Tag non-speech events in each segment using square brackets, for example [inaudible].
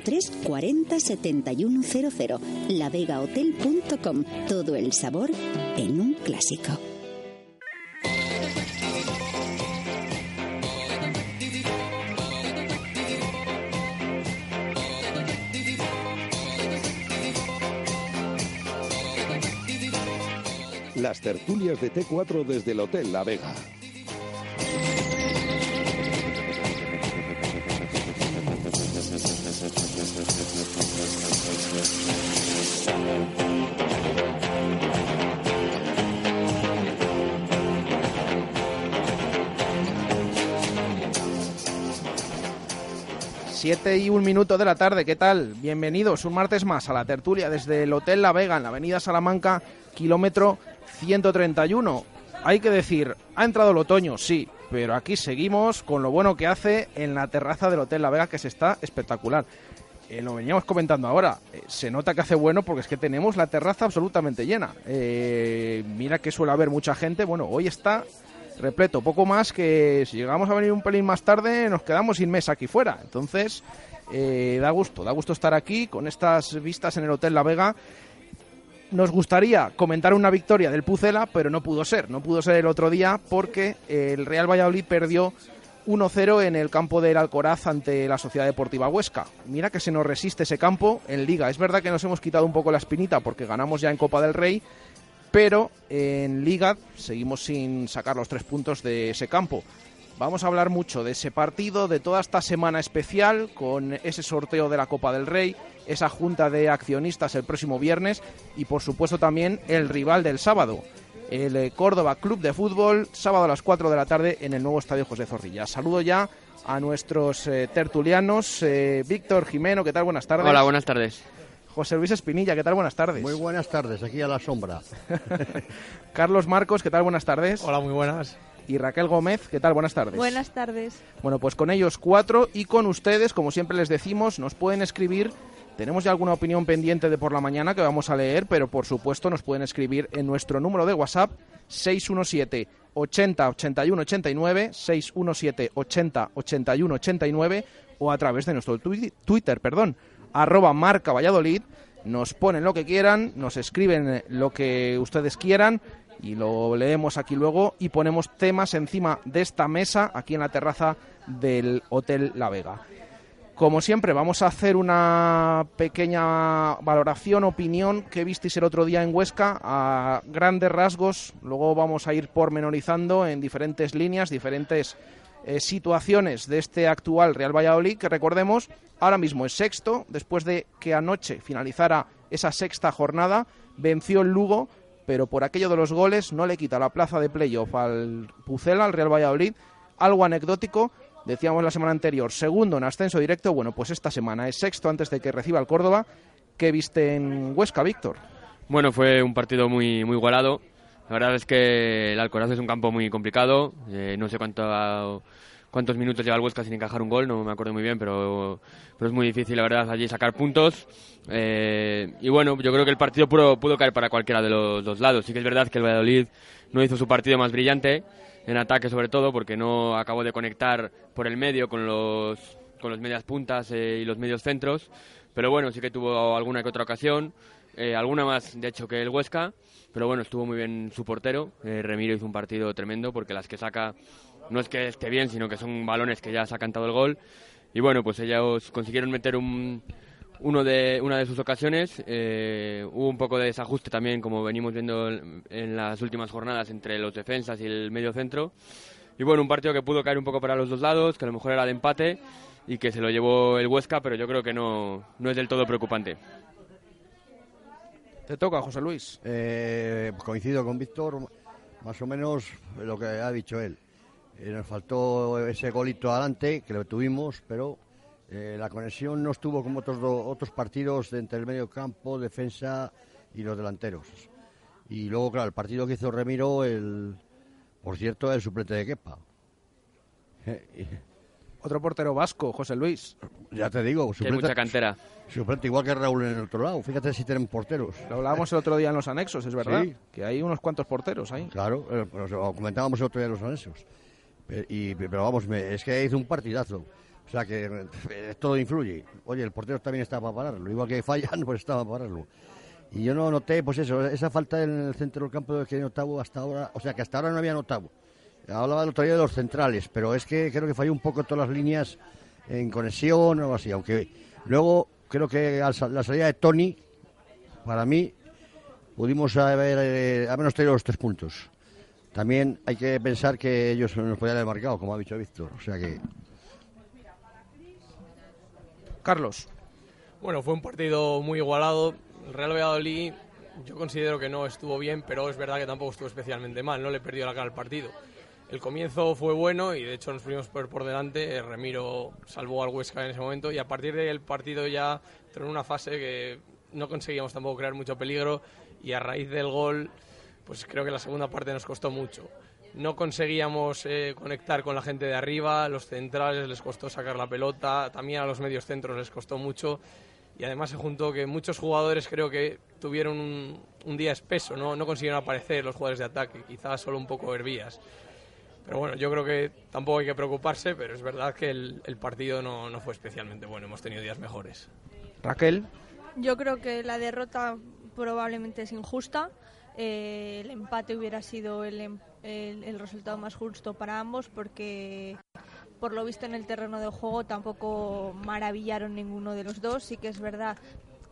983 40 7100. Lavegahotel.com. Todo el sabor en un clásico. Las tertulias de T4 desde el Hotel La Vega. Siete y un minuto de la tarde, ¿qué tal? Bienvenidos un martes más a la tertulia desde el Hotel La Vega en la avenida Salamanca, kilómetro 131. Hay que decir, ha entrado el otoño, sí, pero aquí seguimos con lo bueno que hace en la terraza del Hotel La Vega, que se está espectacular. Eh, lo veníamos comentando ahora, eh, se nota que hace bueno porque es que tenemos la terraza absolutamente llena. Eh, mira que suele haber mucha gente, bueno, hoy está repleto, poco más que si llegamos a venir un pelín más tarde nos quedamos sin mesa aquí fuera. Entonces, da gusto, da gusto estar aquí con estas vistas en el Hotel La Vega nos gustaría comentar una victoria del Pucela, pero no pudo ser. No pudo ser el otro día porque el Real Valladolid perdió 1-0 en el campo del Alcoraz ante la Sociedad Deportiva Huesca. Mira que se nos resiste ese campo en Liga. Es verdad que nos hemos quitado un poco la espinita porque ganamos ya en Copa del Rey, pero en Liga seguimos sin sacar los tres puntos de ese campo. Vamos a hablar mucho de ese partido, de toda esta semana especial, con ese sorteo de la Copa del Rey, esa junta de accionistas el próximo viernes y por supuesto también el rival del sábado, el eh, Córdoba Club de Fútbol, sábado a las 4 de la tarde en el nuevo Estadio José Zorrilla. Saludo ya a nuestros eh, tertulianos. Eh, Víctor Jimeno, ¿qué tal? Buenas tardes. Hola, buenas tardes. José Luis Espinilla, ¿qué tal? Buenas tardes. Muy buenas tardes, aquí a la sombra. [laughs] Carlos Marcos, ¿qué tal? Buenas tardes. Hola, muy buenas y Raquel Gómez. ¿Qué tal? Buenas tardes. Buenas tardes. Bueno, pues con ellos cuatro y con ustedes, como siempre les decimos, nos pueden escribir. Tenemos ya alguna opinión pendiente de por la mañana que vamos a leer, pero por supuesto nos pueden escribir en nuestro número de WhatsApp 617 80 81 89 617 80 81 89 o a través de nuestro Twitter, perdón, arroba marca Valladolid. Nos ponen lo que quieran, nos escriben lo que ustedes quieran y lo leemos aquí luego y ponemos temas encima de esta mesa aquí en la terraza del Hotel La Vega. Como siempre, vamos a hacer una pequeña valoración, opinión que visteis el otro día en Huesca a grandes rasgos. Luego vamos a ir pormenorizando en diferentes líneas, diferentes eh, situaciones de este actual Real Valladolid, que recordemos, ahora mismo es sexto, después de que anoche finalizara esa sexta jornada, venció el Lugo pero por aquello de los goles no le quita la plaza de playoff al Pucela, al Real Valladolid. Algo anecdótico, decíamos la semana anterior, segundo en ascenso directo, bueno, pues esta semana es sexto antes de que reciba el Córdoba. ¿Qué viste en Huesca, Víctor? Bueno, fue un partido muy, muy igualado. La verdad es que el Alcoraz es un campo muy complicado. Eh, no sé cuánto cuántos minutos lleva el Huesca sin encajar un gol, no me acuerdo muy bien, pero, pero es muy difícil, la verdad, allí sacar puntos. Eh, y bueno, yo creo que el partido pudo, pudo, caer para cualquiera de los dos lados. Sí que es verdad que el Valladolid no hizo su partido más brillante, en ataque sobre todo, porque no acabó de conectar por el medio con los, con los medias puntas eh, y los medios centros. Pero bueno, sí que tuvo alguna que otra ocasión. eh, alguna más de hecho que el Huesca, pero bueno, estuvo muy bien su portero. Eh, Remiro hizo un partido tremendo porque las que saca no es que esté bien, sino que son balones que ya se ha cantado el gol. Y bueno, pues ellos consiguieron meter un, uno de, una de sus ocasiones. Eh, hubo un poco de desajuste también, como venimos viendo en las últimas jornadas, entre los defensas y el medio centro. Y bueno, un partido que pudo caer un poco para los dos lados, que a lo mejor era de empate y que se lo llevó el Huesca, pero yo creo que no, no es del todo preocupante. Te toca, José Luis. Eh, coincido con Víctor, más o menos lo que ha dicho él. Eh, nos faltó ese golito adelante, que lo tuvimos, pero eh, la conexión no estuvo como otros, otros partidos entre el medio campo, defensa y los delanteros. Y luego, claro, el partido que hizo Remiro, el, por cierto, el suplente de Kepa. [laughs] Otro portero vasco, José Luis. Ya te digo, suplente, mucha cantera. Suplente igual que Raúl en el otro lado. Fíjate si tienen porteros. Lo hablábamos el otro día en los anexos, es verdad. Que hay unos cuantos porteros ahí. Claro, eh, lo comentábamos el otro día en los anexos. Y, pero vamos, es que hizo un partidazo. O sea que eh, todo influye. Oye, el portero también estaba para pararlo. Igual que fallan, pues [laughs] estaba para pararlo. Y yo no noté, pues eso, esa falta en el centro del campo que notado hasta ahora. O sea, que hasta ahora no había notado. Hablaba el otro día de los centrales, pero es que creo que falló un poco todas las líneas en conexión o algo así. Aunque luego creo que la salida de Tony, para mí, pudimos haber eh, menos tenido los tres puntos. También hay que pensar que ellos nos podían haber marcado, como ha dicho Víctor. O sea que. Carlos. Bueno, fue un partido muy igualado. El Real Valladolid, yo considero que no estuvo bien, pero es verdad que tampoco estuvo especialmente mal. No le perdió la cara al partido. El comienzo fue bueno y de hecho nos fuimos por, por delante. Remiro salvó al Huesca en ese momento y a partir del partido ya entró en una fase que no conseguíamos tampoco crear mucho peligro y a raíz del gol, pues creo que la segunda parte nos costó mucho. No conseguíamos eh, conectar con la gente de arriba, los centrales les costó sacar la pelota, también a los medios centros les costó mucho y además se juntó que muchos jugadores creo que tuvieron un, un día espeso, ¿no? no consiguieron aparecer los jugadores de ataque, quizás solo un poco Hervías. Pero bueno, yo creo que tampoco hay que preocuparse, pero es verdad que el, partido no, no, fue especialmente bueno, hemos tenido días mejores. Raquel. Yo creo que la derrota probablemente es injusta. Eh, el empate hubiera sido em, el, el, resultado más justo para ambos porque por lo visto en el terreno de juego tampoco maravillaron ninguno de los dos. Sí que es verdad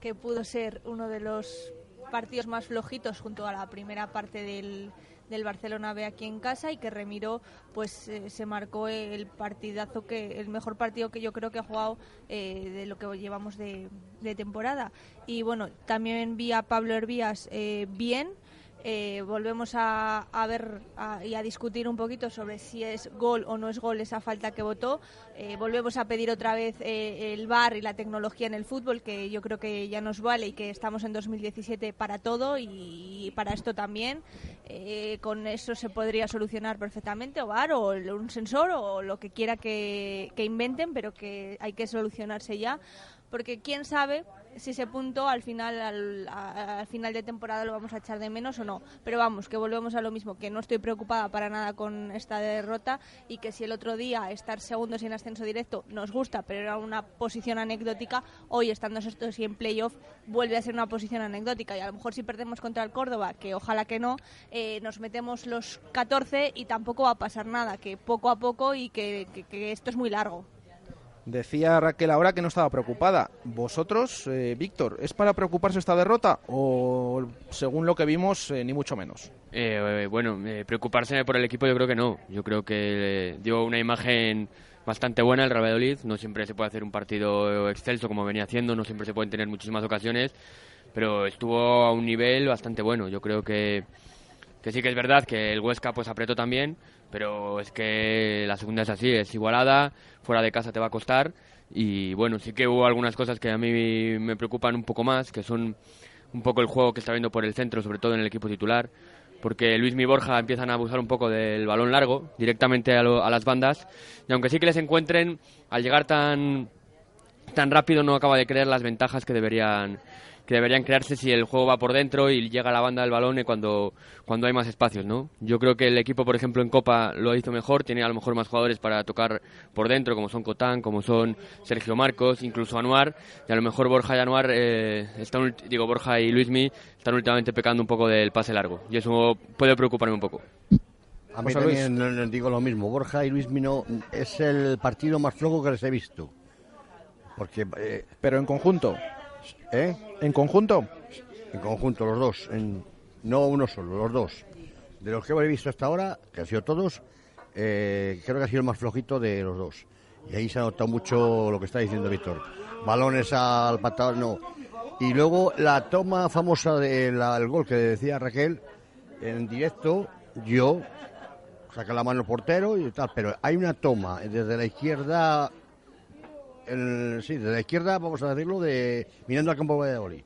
que pudo ser uno de los partidos más flojitos junto a la primera parte del, del Barcelona B aquí en casa y que Remiro pues eh, se marcó el partidazo que el mejor partido que yo creo que ha jugado eh, de lo que llevamos de, temporada. Y bueno también vi a Pablo Hervías eh, bien eh, volvemos a, ver y a discutir un poquito sobre si es gol o no es gol esa falta que votó. Eh, volvemos a pedir otra vez eh, el VAR y la tecnología en el fútbol, que yo creo que ya nos vale y que estamos en 2017 para todo y, para esto también. con eso se podría solucionar perfectamente, o VAR o un sensor o lo que quiera que inventen, pero que hay que solucionarse ya, porque quién sabe si ese punto al final al, final de temporada lo vamos a echar de menos o no. Pero vamos, que volvemos a lo mismo, que no estoy preocupada para nada con esta derrota y que si el otro día estar segundo sin ascenso directo nos gusta, pero era una posición anecdótica, hoy estando estos y en playoff vuelve a ser una posición anecdótica y a lo mejor si perdemos contra el Córdoba, que ojalá que no, eh, nos metemos los 14 y tampoco va a pasar nada, que poco a poco y que esto es muy largo. Decía Raquel ahora que no estaba preocupada. ¿Vosotros, eh, Víctor, es para preocuparse esta derrota o, según lo que vimos, eh, ni mucho menos? Eh, bueno, preocuparse por el equipo yo creo que no. Yo creo que dio una imagen bastante buena el Valladolid. No siempre se puede hacer un partido excelso como venía haciendo, no siempre se pueden tener muchísimas ocasiones, pero estuvo a un nivel bastante bueno. Yo creo que, que sí que es verdad que el Huesca pues apretó también, pero es que la segunda es así, es igualada, fuera de casa te va a costar. Y bueno, sí que hubo algunas cosas que a mí me preocupan un poco más, que son un poco el juego que está viendo por el centro, sobre todo en el equipo titular, porque Luis Mi Borja empiezan a abusar un poco del balón largo, directamente a, a las bandas, y aunque sí que les encuentren, al llegar tan, tan rápido no acaba de creer las ventajas que deberían que deberían crearse si el juego va por dentro y llega a la banda del balón cuando, cuando hay más espacios, ¿no? Yo creo que el equipo, por ejemplo, en Copa lo hizo mejor, tiene a lo mejor más jugadores para tocar por dentro, como son Cotán, como son Sergio Marcos, incluso Anuar, y a lo mejor Borja y Anuar, eh, están, digo, Borja y Luismi están últimamente pecando un poco del pase largo, y eso puede preocuparme un poco. A mí también digo lo mismo, Borja y Luis Mino es el partido más flojo que les he visto. Porque, eh, Pero en conjunto. ¿Eh? ¿En conjunto? En conjunto, los dos. En, no uno solo, los dos. De los que he visto hasta ahora, que han sido todos, eh, creo que ha sido el más flojito de los dos. Y ahí se ha notado mucho lo que está diciendo Víctor. Balones al patador, no. Y luego la toma famosa del gol que decía Raquel, en directo, yo saca la mano el portero y tal, pero hay una toma desde la izquierda sí, de la izquierda, vamos a decirlo, de mirando al campo de Valladolid.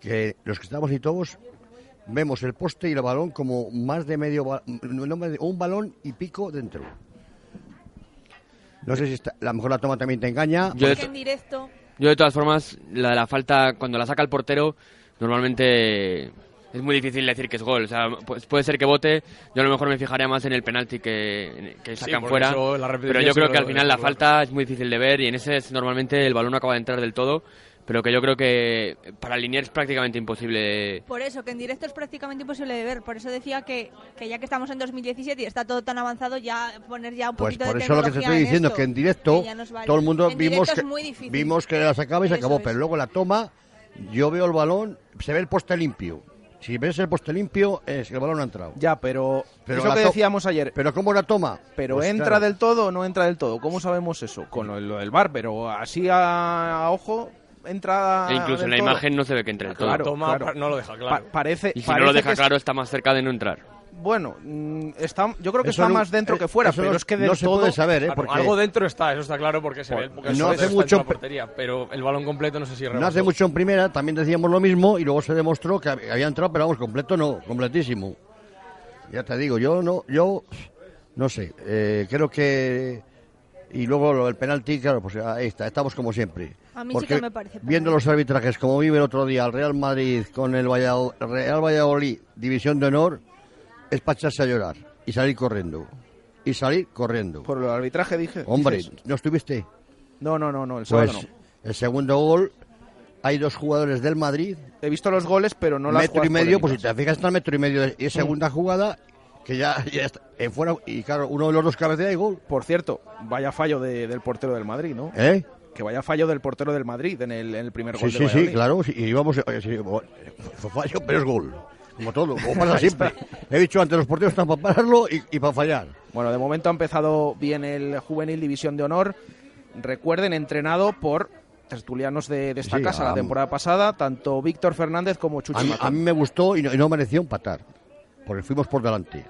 Que los que estamos y todos vemos el poste y el balón como más de medio, un balón y pico dentro. No sé si está, a lo mejor la toma también te engaña. Yo en directo. Yo de todas formas, la de la falta, cuando la saca el portero, normalmente es muy difícil decir que es gol. O sea, pues puede ser que vote. Yo a lo mejor me fijaría más en el penalti que, que sacan fuera. Pero yo creo que al final la falta es muy difícil de ver y en ese normalmente el balón no acaba de entrar del todo. Pero que yo creo que para alinear es prácticamente imposible. Por eso, que en directo es prácticamente imposible de ver. Por eso decía que, que ya que estamos en 2017 y está todo tan avanzado, ya poner ya un pues poquito por eso lo que te estoy diciendo, que en directo todo el mundo vimos que, vimos que la sacaba y se acabó. Pero luego la toma, yo veo el balón, se ve el poste limpio si ves el poste limpio, es que el balón no ha entrado. Ya, pero, pero eso que decíamos ayer. Pero ¿cómo la toma? Pero pues entra del todo o no entra del todo. ¿Cómo sabemos eso? Con lo, del bar, pero así a, ojo entra. E incluso en la imagen no se ve que entre del todo. Claro, toma, no lo deja claro. parece, y si no lo deja claro, está más cerca de no entrar bueno, mm, está, yo creo que está más dentro que fuera, pero es que no se puede saber, ¿eh? Porque algo dentro está, eso está claro porque se ve. no hace mucho portería, pero el balón completo no sé si No hace mucho en primera, también decíamos lo mismo y luego se demostró que había entrado, pero vamos, completo no, completísimo. Ya te digo, yo no, yo no sé, eh, creo que y luego el penalti, claro, pues ahí está, estamos como siempre. A mí sí que me parece. Viendo los arbitrajes, como vive el otro día el Real Madrid con el Real Valladolid, División de Honor, es para echarse a llorar y salir corriendo. Y salir corriendo. Por el arbitraje dije. Hombre, ¿no estuviste? No, no, no, no, el pues, no. El segundo gol, hay dos jugadores del Madrid. He visto los goles, pero no las Metro y medio, pues si te fijas está metro y medio. Y segunda jugada, que ya, está en fuera. Y claro, uno de los dos cabeceas y gol. Por cierto, vaya fallo del portero del Madrid, ¿no? ¿Eh? que vaya fallo del portero del Madrid en el, en el primer gol. Sí, sí, sí, claro. y vamos, fue fallo, pero es gol. Como todo, como pasa siempre. He dicho antes, los porteros están para pararlo y, para fallar. Bueno, de momento ha empezado bien el Juvenil División de Honor. Recuerden, entrenado por tertulianos de, esta casa la temporada pasada, tanto Víctor Fernández como Chuchi a mí, me gustó y no, y no mereció empatar, porque fuimos por delante.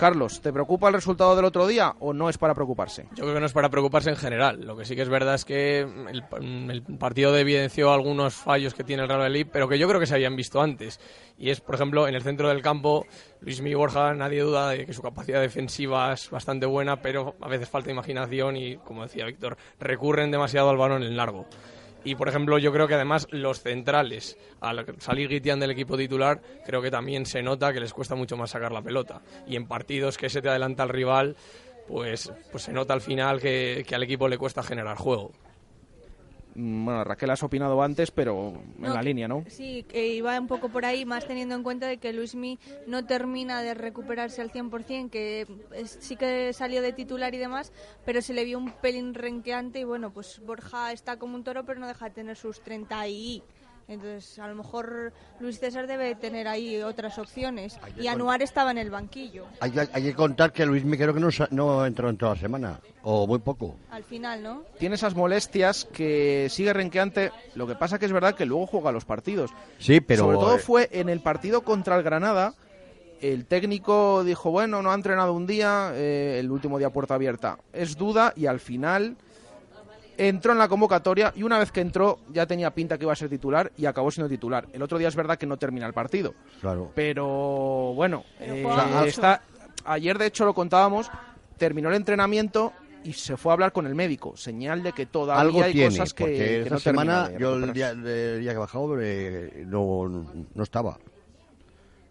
Carlos, ¿te preocupa el resultado del otro día o no es para preocuparse? Yo creo que no es para preocuparse en general. Lo que sí que es verdad es que el, partido evidenció algunos fallos que tiene el Real Madrid, pero que yo creo que se habían visto antes. Y es, por ejemplo, en el centro del campo, Luis Miguel Borja, nadie duda de que su capacidad defensiva es bastante buena, pero a veces falta imaginación y, como decía Víctor, recurren demasiado al balón en largo. Y por ejemplo, yo creo que además los centrales, al salir Guitián del equipo titular, creo que también se nota que les cuesta mucho más sacar la pelota. Y en partidos que se te adelanta el rival, pues, pues se nota al final que, que al equipo le cuesta generar juego. Bueno, Raquel has opinado antes, pero en la línea, ¿no? Sí, que iba un poco por ahí, más teniendo en cuenta de que Luismi no termina de recuperarse al 100%, que sí que salió de titular y demás, pero se le vio un pelín renqueante y bueno, pues Borja está como un toro, pero no deja de tener sus 30 y entonces, a lo mejor Luis César debe tener ahí otras opciones. Y Anuar estaba en el banquillo. Hay, que contar que Luis me creo que no, no entró en toda la semana, o muy poco. Al final, ¿no? Tiene esas molestias que sigue renqueante. Lo que pasa que es verdad que luego juega los partidos. Sí, pero... Sobre todo eh, fue en el partido contra el Granada. El técnico dijo, bueno, no ha entrenado un día, eh, el último día puerta abierta. Es duda y al final entró en la convocatoria y una vez que entró ya tenía pinta que iba a ser titular y acabó siendo titular. El otro día es verdad que no termina el partido. Claro. Pero bueno, eh, está, ayer de hecho lo contábamos, terminó el entrenamiento y se fue a hablar con el médico, señal de que todavía Algo hay tiene, cosas que, porque que esta no termina semana yo el día, el día que he bajado eh, no, no estaba.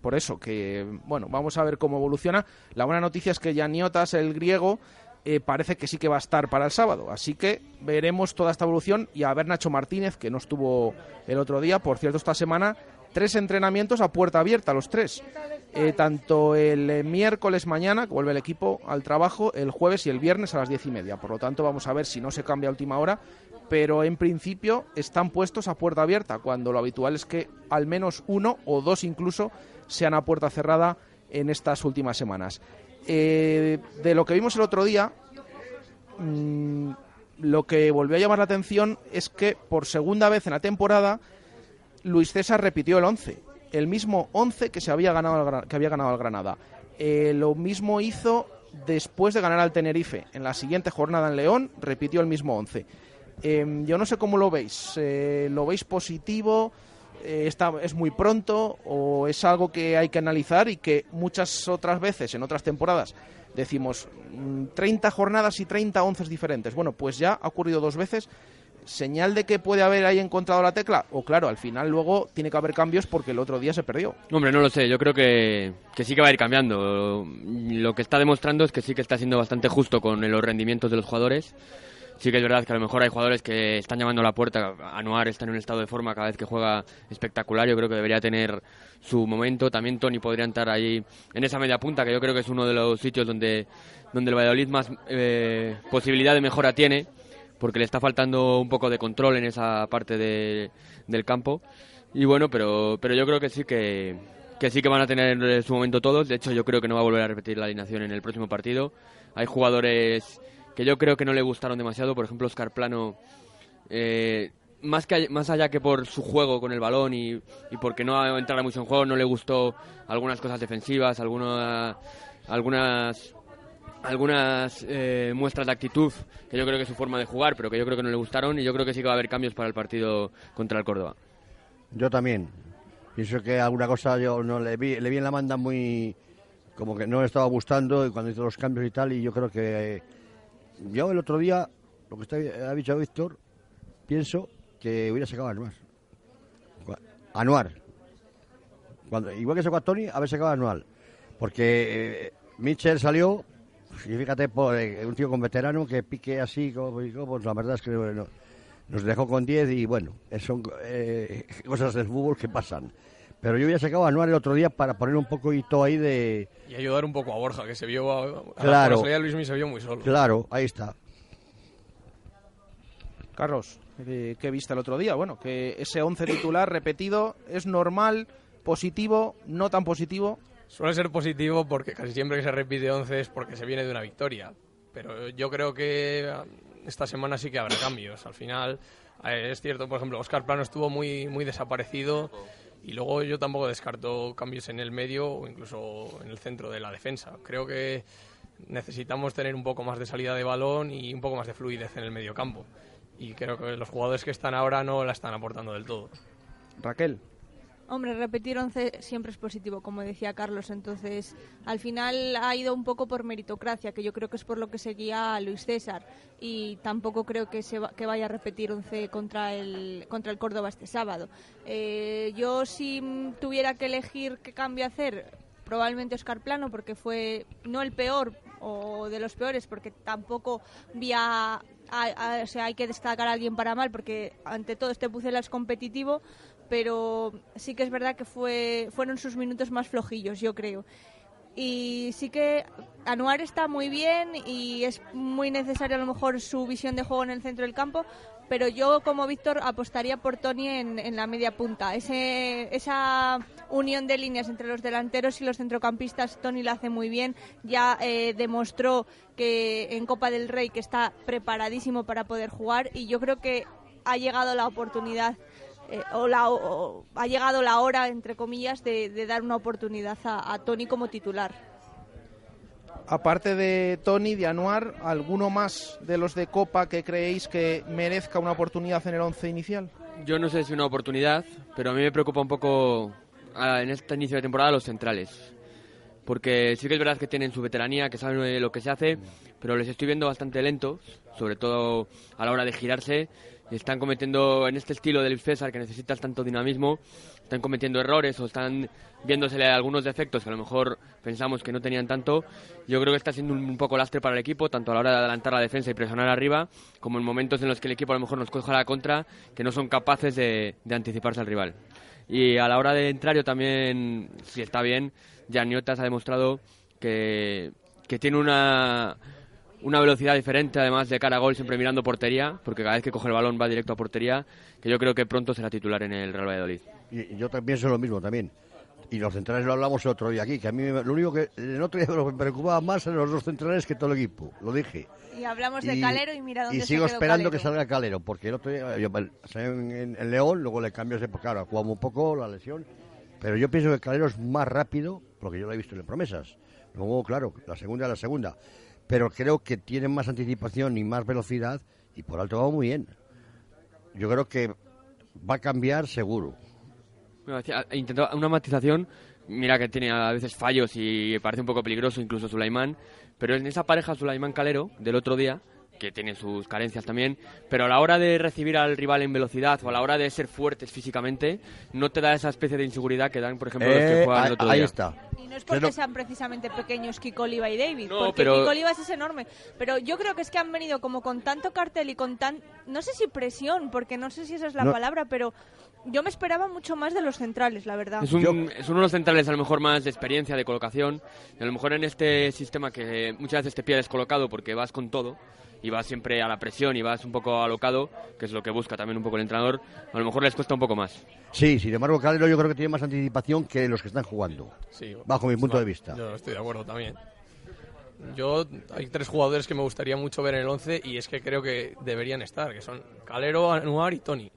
Por eso que, bueno, vamos a ver cómo evoluciona. La buena noticia es que Yaniotas, el griego, eh, parece que sí que va a estar para el sábado. Así que veremos toda esta evolución y a ver Nacho Martínez, que no estuvo el otro día. Por cierto, esta semana, tres entrenamientos a puerta abierta, los tres. Eh, tanto el eh, miércoles mañana, que vuelve el equipo al trabajo, el jueves y el viernes a las diez y media. Por lo tanto, vamos a ver si no se cambia a última hora. Pero en principio están puestos a puerta abierta, cuando lo habitual es que al menos uno o dos incluso sean a puerta cerrada en estas últimas semanas. Eh, de lo que vimos el otro día, mm, lo que volvió a llamar la atención es que por segunda vez en la temporada Luis César repitió el 11, el mismo 11 que se había ganado que había ganado al Granada. Eh, lo mismo hizo después de ganar al Tenerife. En la siguiente jornada en León repitió el mismo 11. Eh, yo no sé cómo lo veis. Eh, ¿Lo veis positivo? Eh, está, ¿Es muy pronto? ¿O es algo que hay que analizar y que muchas otras veces, en otras temporadas, decimos mm, 30 jornadas y 30 once diferentes? Bueno, pues ya ha ocurrido dos veces. ¿Señal de que puede haber ahí encontrado la tecla? O claro, al final luego tiene que haber cambios porque el otro día se perdió. Hombre, no lo sé, yo creo que, que sí que va a ir cambiando. Lo que está demostrando es que sí que está siendo bastante justo con los rendimientos de los jugadores. Sí que es verdad que a lo mejor hay jugadores que están llamando a la puerta. Anuar está en un estado de forma cada vez que juega espectacular. Yo creo que debería tener su momento. También Tony podría entrar ahí en esa media punta, que yo creo que es uno de los sitios donde, donde el Valladolid más eh, posibilidad de mejora tiene, porque le está faltando un poco de control en esa parte de- del campo. Y bueno, pero, pero yo creo que sí que, que sí que van a tener eh, su momento todos. De hecho, yo creo que no va a volver a repetir la alineación en el próximo partido. Hay jugadores que yo creo que no le gustaron demasiado. Por ejemplo, Oscar Plano, eh, más, que, más allá que por su juego con el balón y, porque no entrara mucho en juego, no le gustó algunas cosas defensivas, alguna- algunas algunas eh, muestras de actitud que yo creo que es su forma de jugar, pero que yo creo que no le gustaron y yo creo que sí que va a haber cambios para el partido contra el Córdoba. Yo también. Pienso que alguna cosa yo no le vi, le vi en la manda muy como que no le estaba gustando y cuando hizo los cambios y tal y yo creo que yo el otro día lo que está, ha dicho Víctor pienso que hubiera sacado a Anuar. Anuar. Cuando, igual que sacó a Tony, haber sacado a Anual. Porque eh, Mitchell salió y fíjate por eh, un tío con veterano que pique así, como, pues la verdad es que no- nos dejó con 10 y bueno, son eh, [laughs] cosas del fútbol que pasan. Pero yo hubiera sacado a Anuar el otro día para poner un poquito ahí de... Y ayudar un poco a Borja, que se vio. A, a Claro. la salida de Luismi se vio muy solo. Claro, ahí está. Carlos, eh, ¿qué viste el otro día? Bueno, que ese 11 titular repetido es normal, positivo, no tan positivo. Suele ser positivo porque casi siempre que se repite 11 es porque se viene de una victoria. Pero yo creo que ah, esta semana sí que habrá cambios. Al final, eh, es cierto, por ejemplo, Oscar Plano estuvo muy, muy desaparecido y luego yo tampoco descarto cambios en el medio o incluso en el centro de la defensa. Creo que necesitamos tener un poco más de salida de balón y un poco más de fluidez en el medio campo. Y creo que los jugadores que están ahora no la están aportando del todo. Raquel. Hombre, repetir 11 siempre es positivo, como decía Carlos. Entonces, al final ha ido un poco por meritocracia, que yo creo que es por lo que seguía a Luis César. Y tampoco creo que, se va- que vaya a repetir 11 contra el, contra el Córdoba este sábado. Eh, yo, si tuviera que elegir qué cambio hacer, probablemente Oscar Plano, porque fue no el peor o de los peores, porque tampoco vi a- a- o sea, hay que destacar a alguien para mal, porque ante todo este Pucela es competitivo, pero sí que es verdad que fue, fueron sus minutos más flojillos, yo creo. Y sí que Anuar está muy bien y es muy necesaria a lo mejor su visión de juego en el centro del campo, pero yo como Víctor apostaría por Tony en, la media punta. Esa unión de líneas entre los delanteros y los centrocampistas, Tony la hace muy bien. Ya eh, demostró que en Copa del Rey que está preparadísimo para poder jugar y yo creo que ha llegado la oportunidad eh, o, la, o- ha llegado la hora, entre comillas, de, de dar una oportunidad a, a Tony como titular. Aparte de Tony, de Anuar, ¿alguno más de los de Copa que creéis que merezca una oportunidad en el 11 inicial? Yo no sé si una oportunidad, pero a mí me preocupa un poco ah, en este inicio de temporada los centrales. porque sí que es verdad que tienen su veteranía, que saben lo que se hace, pero les estoy viendo bastante lentos, sobre todo a la hora de girarse. Están cometiendo, en este estilo del César, que necesita tanto dinamismo, están cometiendo errores o están viéndosele algunos defectos que a lo mejor pensamos que no tenían tanto. Yo creo que está siendo un, poco lastre para el equipo, tanto a la hora de adelantar la defensa y presionar arriba, como en momentos en los que el equipo a lo mejor nos coja la contra, que no son capaces de, de anticiparse al rival. Y a la hora de entrar yo también, si está bien, Janiotas ha demostrado que, que tiene una, una velocidad diferente, además de cara a gol, siempre mirando portería, porque cada vez que coge el balón va directo a portería, que yo creo que pronto será titular en el Real Valladolid. Y yo también pienso lo mismo también. Y los centrales lo hablamos el otro día aquí, que a mí lo único que el otro día me preocupaba más eran los dos centrales que todo el equipo, lo dije. Y hablamos de Calero y mira dónde Y sigo esperando que salga Calero, porque el otro día, yo, en, en, León, luego le cambió ese, claro, jugamos un poco la lesión, pero yo pienso que Calero es más rápido, porque yo lo he visto en promesas. Luego, claro, la segunda es la segunda. Pero creo que tiene más anticipación y más velocidad y por alto va muy bien. Yo creo que va a cambiar seguro. Intentó una matización, mira que tiene a veces fallos y parece un poco peligroso incluso Sulaimán, pero en esa pareja Sulaimán-Calero del otro día, que tiene sus carencias también, pero a la hora de recibir al rival en velocidad o a la hora de ser fuertes físicamente, no te da esa especie de inseguridad que dan, por ejemplo, los que eh, juegan el otro ahí día. está. Y no es porque sean precisamente pequeños Kiko Oliva y David, porque Kiko Oliva es enorme, pero yo creo que es que han venido como con tanto cartel y con tan, no sé si presión, porque no sé si esa es la palabra, pero yo me esperaba mucho más de los centrales, la verdad. Es, un, es, uno de los centrales a lo mejor más de experiencia, de colocación. a lo mejor en este sistema que muchas veces te pierdes colocado porque vas con todo y vas siempre a la presión y vas un poco alocado, que es lo que busca también un poco el entrenador, a lo mejor les cuesta un poco más. Sí, sin embargo, Calero yo creo que tiene más anticipación que los que están jugando, sí, bajo mi punto de vista. Yo estoy de acuerdo también. Yo hay tres jugadores que me gustaría mucho ver en el 11 y es que creo que deberían estar, que son Calero, Anuar y Tony.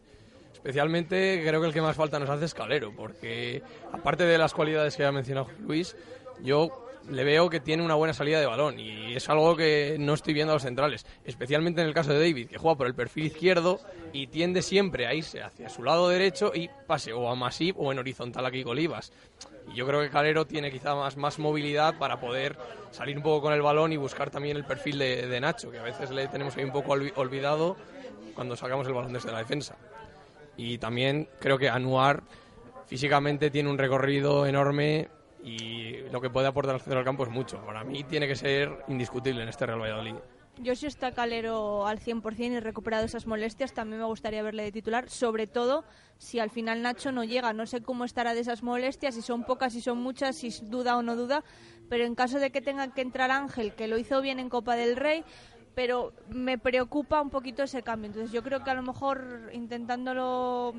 Especialmente creo que el que más falta nos hace es Calero, porque aparte de las cualidades que ha mencionado Luis, yo le veo que tiene una buena salida de balón y es algo que no estoy viendo a los centrales, especialmente en el caso de David, que juega por el perfil izquierdo y tiende siempre a irse hacia su lado derecho y pase o a Masip o en horizontal aquí Olivas. Y yo creo que Calero tiene quizá más, más movilidad para poder salir un poco con el balón y buscar también el perfil de, de Nacho, que a veces le tenemos ahí un poco olvidado cuando sacamos el balón desde la defensa. Y también creo que Anuar físicamente tiene un recorrido enorme y lo que puede aportar al centro del campo es mucho. Para mí tiene que ser indiscutible en este Real Valladolid. Yo si está Calero al 100% y recuperado esas molestias, también me gustaría verle de titular, sobre todo si al final Nacho no llega. No sé cómo estará de esas molestias, si son pocas, si son muchas, si duda o no duda, pero en caso de que tenga que entrar Ángel, que lo hizo bien en Copa del Rey, pero me preocupa un poquito ese cambio. Entonces yo creo que a lo mejor intentándolo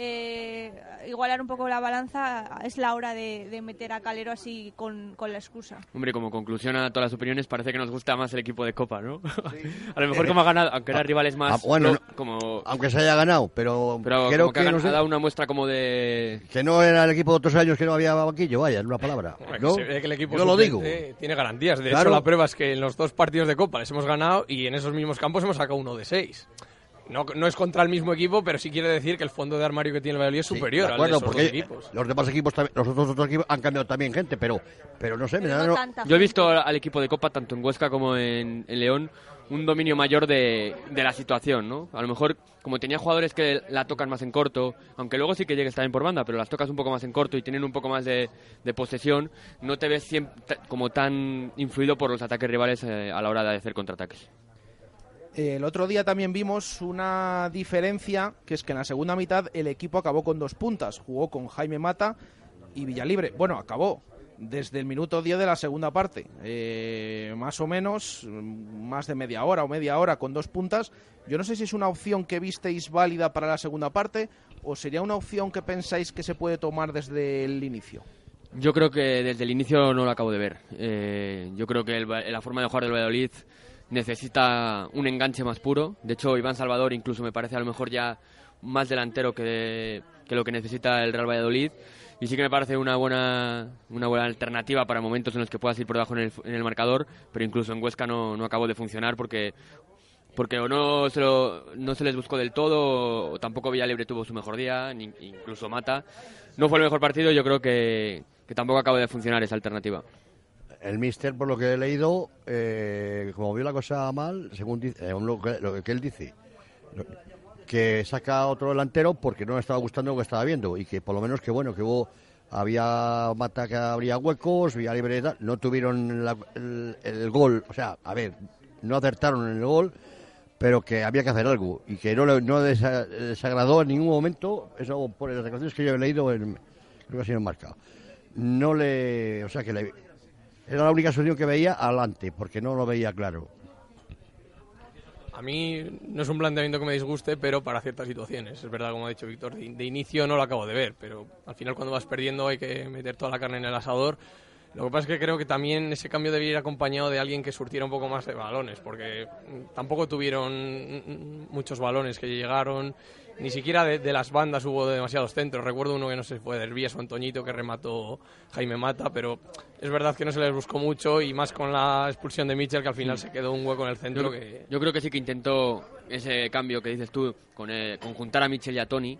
eh, igualar un poco la balanza, es la hora de, meter a Calero así con, con, la excusa. Hombre, como conclusión a todas las opiniones, parece que nos gusta más el equipo de Copa, ¿no? [laughs] a lo mejor como ha ganado, aunque era rivales más... Ah, bueno, como... aunque se haya ganado, pero, creo que, nos ha dado una muestra como de... Que no era el equipo de otros años que no había banquillo, vaya, en una palabra. ¿no? Que el equipo Yo lo digo. Tiene garantías. De hecho, la prueba es que en los dos partidos de Copa les hemos ganado y en esos mismos campos hemos sacado uno de seis. No, no es contra el mismo equipo, pero sí quiere decir que el fondo de armario que tiene el Valladolid es superior al de esos dos equipos. Los demás equipos, los otros, otros equipos han cambiado también gente, pero, pero no sé. Yo he visto al equipo de Copa, tanto en Huesca como en, León, un dominio mayor de, de, la situación, ¿no? A lo mejor, como tenía jugadores que la tocan más en corto, aunque luego sí que llegues también por banda, pero las tocas un poco más en corto y tienen un poco más de, de posesión, no te ves siempre como tan influido por los ataques rivales eh, a la hora de hacer contraataques. El otro día también vimos una diferencia, que es que en la segunda mitad el equipo acabó con dos puntas. Jugó con Jaime Mata y Villalibre. Bueno, acabó desde el minuto 10 de la segunda parte. Eh, más o menos, más de media hora o media hora con dos puntas. Yo no sé si es una opción que visteis válida para la segunda parte o sería una opción que pensáis que se puede tomar desde el inicio. Yo creo que desde el inicio no lo acabo de ver. Eh, yo creo que la forma de jugar del Valladolid necesita un enganche más puro. De hecho, Iván Salvador incluso me parece a lo mejor ya más delantero que, lo que necesita el Real Valladolid. Y sí que me parece una buena, una buena alternativa para momentos en los que puedas ir por debajo en el, marcador, pero incluso en Huesca no, no acabó de funcionar porque porque o no se, no se les buscó del todo, o tampoco Villalibre tuvo su mejor día, ni, incluso Mata. No fue el mejor partido, yo creo que, que tampoco acaba de funcionar esa alternativa. El Mister, por lo que he leído, eh, como vio la cosa mal, según dice, eh, lo, que, lo que él dice, que saca otro delantero porque no le estaba gustando lo que estaba viendo y que por lo menos que bueno, que hubo, había mata que habría huecos, había libre no tuvieron la- el, gol, o sea, a ver, no acertaron en el gol, pero que había que hacer algo y que no, no desa- desagradó en ningún momento, eso por las declaraciones que yo he leído, en, creo que ha sido marcado. No le, o sea, que le, era la única solución que veía adelante, porque no lo veía claro. A mí no es un planteamiento que me disguste, pero para ciertas situaciones. Es verdad, como ha dicho Víctor, de, inicio no lo acabo de ver, pero al final cuando vas perdiendo hay que meter toda la carne en el asador. Lo que pasa es que creo que también ese cambio debería ir acompañado de alguien que surtiera un poco más de balones, porque tampoco tuvieron muchos balones que llegaron, ni siquiera de, de las bandas hubo demasiados centros. Recuerdo uno que no sé si fue Dervías o Antoñito que remató Jaime Mata, pero es verdad que no se les buscó mucho y más con la expulsión de Mitchell que al final se quedó un hueco en el centro Yo, que... yo creo que sí que intentó ese cambio que dices tú, con, eh, conjuntar a Mitchell y a Tony.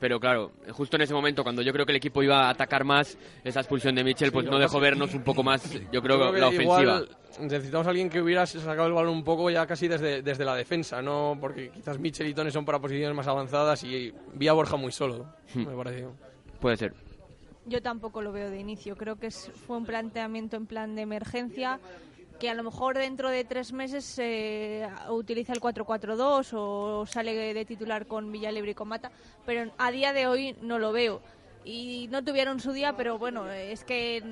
Pero claro, justo en ese momento, cuando yo creo que el equipo iba a atacar más, esa expulsión de Mitchell pues Sí, no dejó vernos un poco más, yo creo, Yo la ofensiva. igual necesitamos a alguien que hubiera sacado el balón un poco ya casi desde, desde la defensa, no porque quizás Mitchell y Tony son para posiciones más avanzadas y vi a Borja muy solo, Hmm. me pareció. Puede ser. Yo tampoco lo veo de inicio. Creo que es- fue un planteamiento en plan de emergencia que a lo mejor dentro de tres meses eh, utiliza el 4-4-2 o sale de titular con Villalibre y con Mata, pero a día de hoy no lo veo. Y no tuvieron su día, pero bueno, es que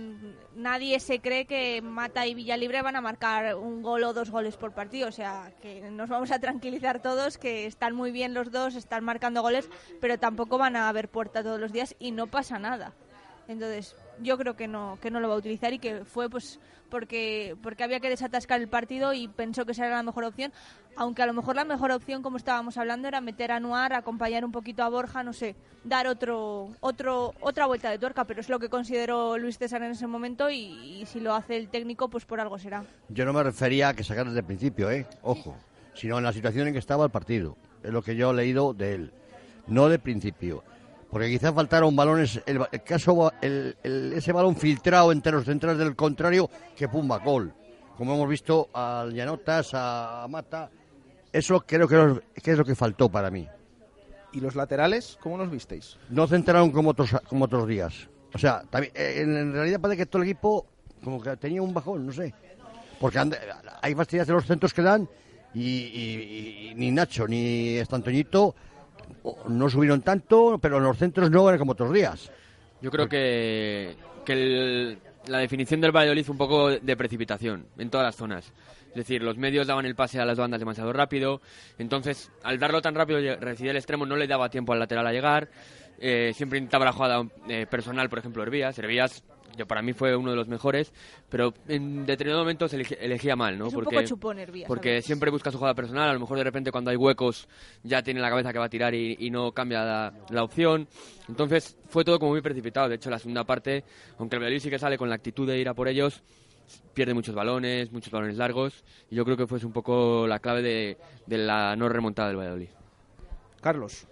nadie se cree que Mata y Villalibre van a marcar un gol o dos goles por partido. O sea, que nos vamos a tranquilizar todos, que están muy bien los dos, están marcando goles, pero tampoco van a haber puerta todos los días y no pasa nada. Entonces, yo creo que no, que no lo va a utilizar y que fue pues porque, porque había que desatascar el partido y pensó que esa era la mejor opción, aunque a lo mejor la mejor opción, como estábamos hablando, era meter a Noir, acompañar un poquito a Borja, no sé, dar otro, otro, otra vuelta de tuerca, pero es lo que consideró Luis César en ese momento y, si lo hace el técnico, pues por algo será. Yo no me refería a que sacara desde el principio, ¿eh? Ojo. Sino en la situación en que estaba el partido. Es lo que yo he leído de él. No de principio. Porque quizás faltaron balones. El, el caso, el- el- ese balón filtrado entre los centrales del contrario, que pumba, gol. Como hemos visto al Llanotas, a Mata. Eso creo que es, lo que faltó para mí. ¿Y los laterales, cómo los visteis? No centraron como otros, como otros días. O sea, también, eh, en, realidad parece que todo el equipo como que tenía un bajón, no sé. Porque hay fastidias de los centros que dan y, y- y ni Nacho ni Estantoñito no subieron tanto, pero en los centros no eran como otros días. Yo creo que, que el- la definición del Valladolid fue un poco de precipitación en todas las zonas. Es decir, los medios daban el pase a las bandas demasiado rápido. Entonces, al darlo tan rápido, recibir el extremo no le daba tiempo al lateral a llegar. Eh, siempre intentaba la jugada eh, personal, por ejemplo, Hervías. Hervías, yo, para mí fue uno de los mejores, pero en determinados momentos elegía mal, ¿no? Es un porque poco porque siempre busca su jugada personal. A lo mejor de repente cuando hay huecos ya tiene la cabeza que va a tirar y, y no cambia la, la opción. Entonces fue todo como muy precipitado. De hecho, la segunda parte, aunque el Valladolid sí que sale con la actitud de ir a por ellos, pierde muchos balones, muchos balones largos. Y yo creo que fue un poco la clave de, de la no remontada del Valladolid. Carlos.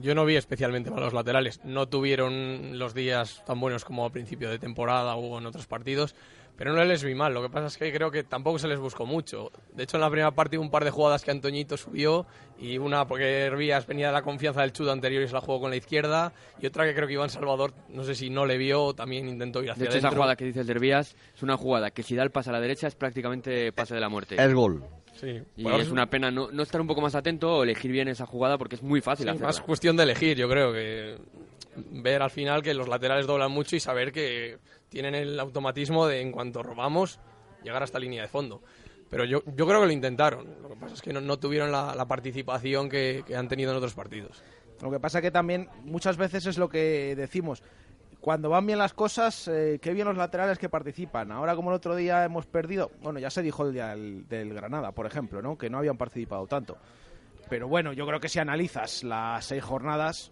Yo no vi especialmente malos laterales. No tuvieron los días tan buenos como a principio de temporada o en otros partidos, pero no les vi mal. Lo que pasa es que creo que tampoco se les buscó mucho. De hecho, en la primera parte hubo un par de jugadas que Antoñito subió y una porque Hervías venía de la confianza del chudo anterior y se la jugó con la izquierda y otra que creo que Iván Salvador, no sé si no le vio, también intentó ir hacia De hecho, esa adentro. jugada que dices de Hervías es una jugada que si da el pase a la derecha es prácticamente pase de la muerte. Es gol. Sí. Y Bueno, es una pena no, no estar un poco más atento o elegir bien esa jugada porque es muy fácil Sí, hacerla. más cuestión de elegir, yo creo que ver al final que los laterales doblan mucho y saber que tienen el automatismo de en cuanto robamos llegar hasta línea de fondo. Pero yo, yo creo que lo intentaron. Lo que pasa es que no, no tuvieron la, la participación que, que han tenido en otros partidos. Lo que pasa que también muchas veces es lo que decimos. Cuando van bien las cosas, eh, qué bien los laterales que participan. Ahora, como el otro día hemos perdido, bueno, ya se dijo el día del, del Granada, por ejemplo, ¿no? Que no habían participado tanto. Pero bueno, yo creo que si analizas las seis jornadas,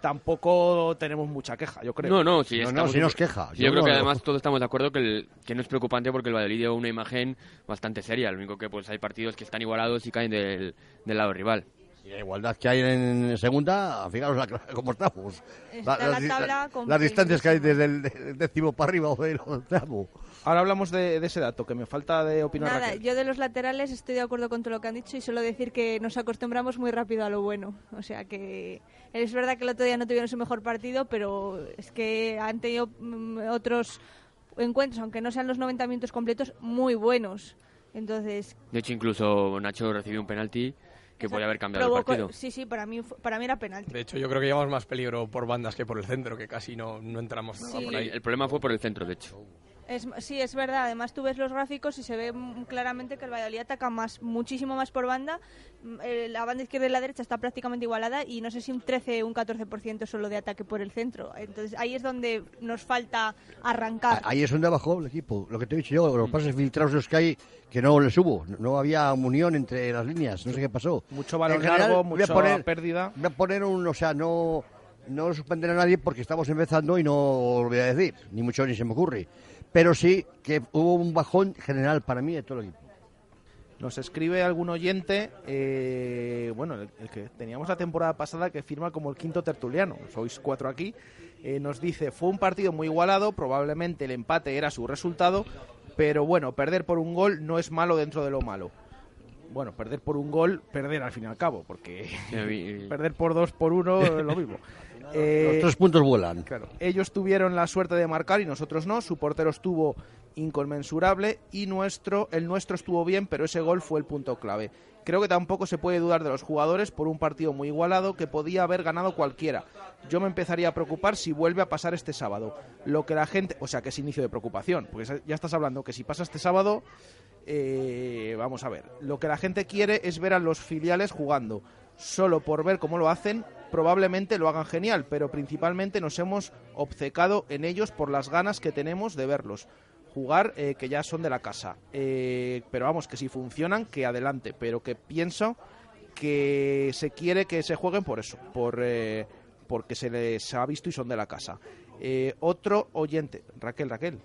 tampoco tenemos mucha queja, yo creo. No, no, si, No, no, nos queja. Yo, Yo creo no, que no. además todos estamos de acuerdo que, el- que no es preocupante porque el Valladolid dio una imagen bastante seria. Lo único que pues hay partidos que están igualados y caen del, del lado rival. Y la igualdad que hay en segunda, fijaros la, cómo estamos. Está la, tabla las distancias que hay desde el, décimo para arriba o del octavo. Ahora hablamos de, ese dato, que me falta de opinar. Nada, yo de los laterales estoy de acuerdo con todo lo que han dicho y solo decir que nos acostumbramos muy rápido a lo bueno. O sea que es verdad que el otro día no tuvieron su mejor partido, pero es que han tenido mm, otros encuentros, aunque no sean los 90 minutos completos, muy buenos. Entonces. De hecho, incluso Nacho recibió un penalti que podía haber cambiado el partido. Sí, sí, para mí, para mí era penalti. De hecho, yo creo que llevamos más peligro por bandas que por el centro, que casi no, no entramos nada por ahí. El problema fue por el centro, de hecho. Es, sí, es verdad. Además, tú ves los gráficos y se ve claramente que el Valladolid ataca más, muchísimo más por banda. Eh, la banda izquierda y la derecha está prácticamente igualada y no sé si un 13 o un 14% solo de ataque por el centro. Entonces, ahí es donde nos falta arrancar. Ahí es donde bajó el equipo. Lo que te he dicho yo, los pases filtrados que hay, que no les hubo. No había unión entre las líneas. No sé qué pasó. Mucho balón largo, mucha pérdida. Voy a poner un, o sea, no no suspender a nadie porque estamos empezando y no lo voy a decir, ni mucho ni se me ocurre pero sí que hubo un bajón general para mí de todo el equipo. Nos escribe algún oyente, eh, bueno, el, que teníamos la temporada pasada que firma como el quinto tertuliano, sois cuatro aquí, eh, nos dice, fue un partido muy igualado, probablemente el empate era su resultado, pero bueno, perder por un gol no es malo dentro de lo malo. Bueno, perder por un gol, perder al fin y al cabo, porque [laughs] perder por dos, por uno, es [laughs] lo mismo. Eh, Los tres puntos vuelan. Claro. Ellos tuvieron la suerte de marcar y nosotros no. Su portero estuvo inconmensurable y nuestro, el nuestro estuvo bien, pero ese gol fue el punto clave. Creo que tampoco se puede dudar de los jugadores por un partido muy igualado que podía haber ganado cualquiera. Yo me empezaría a preocupar si vuelve a pasar este sábado. Lo que la gente, o sea, que es inicio de preocupación, porque ya estás hablando que si pasa este sábado, eh, vamos a ver, lo que la gente quiere es ver a los filiales jugando. Solo por ver cómo lo hacen, probablemente lo hagan genial, pero principalmente nos hemos obcecado en ellos por las ganas que tenemos de verlos jugar, eh, que ya son de la casa. Eh, pero vamos, que si funcionan, que adelante, pero que pienso que se quiere que se jueguen por eso, por eh, porque se les ha visto y son de la casa. otro oyente, Raquel, Raquel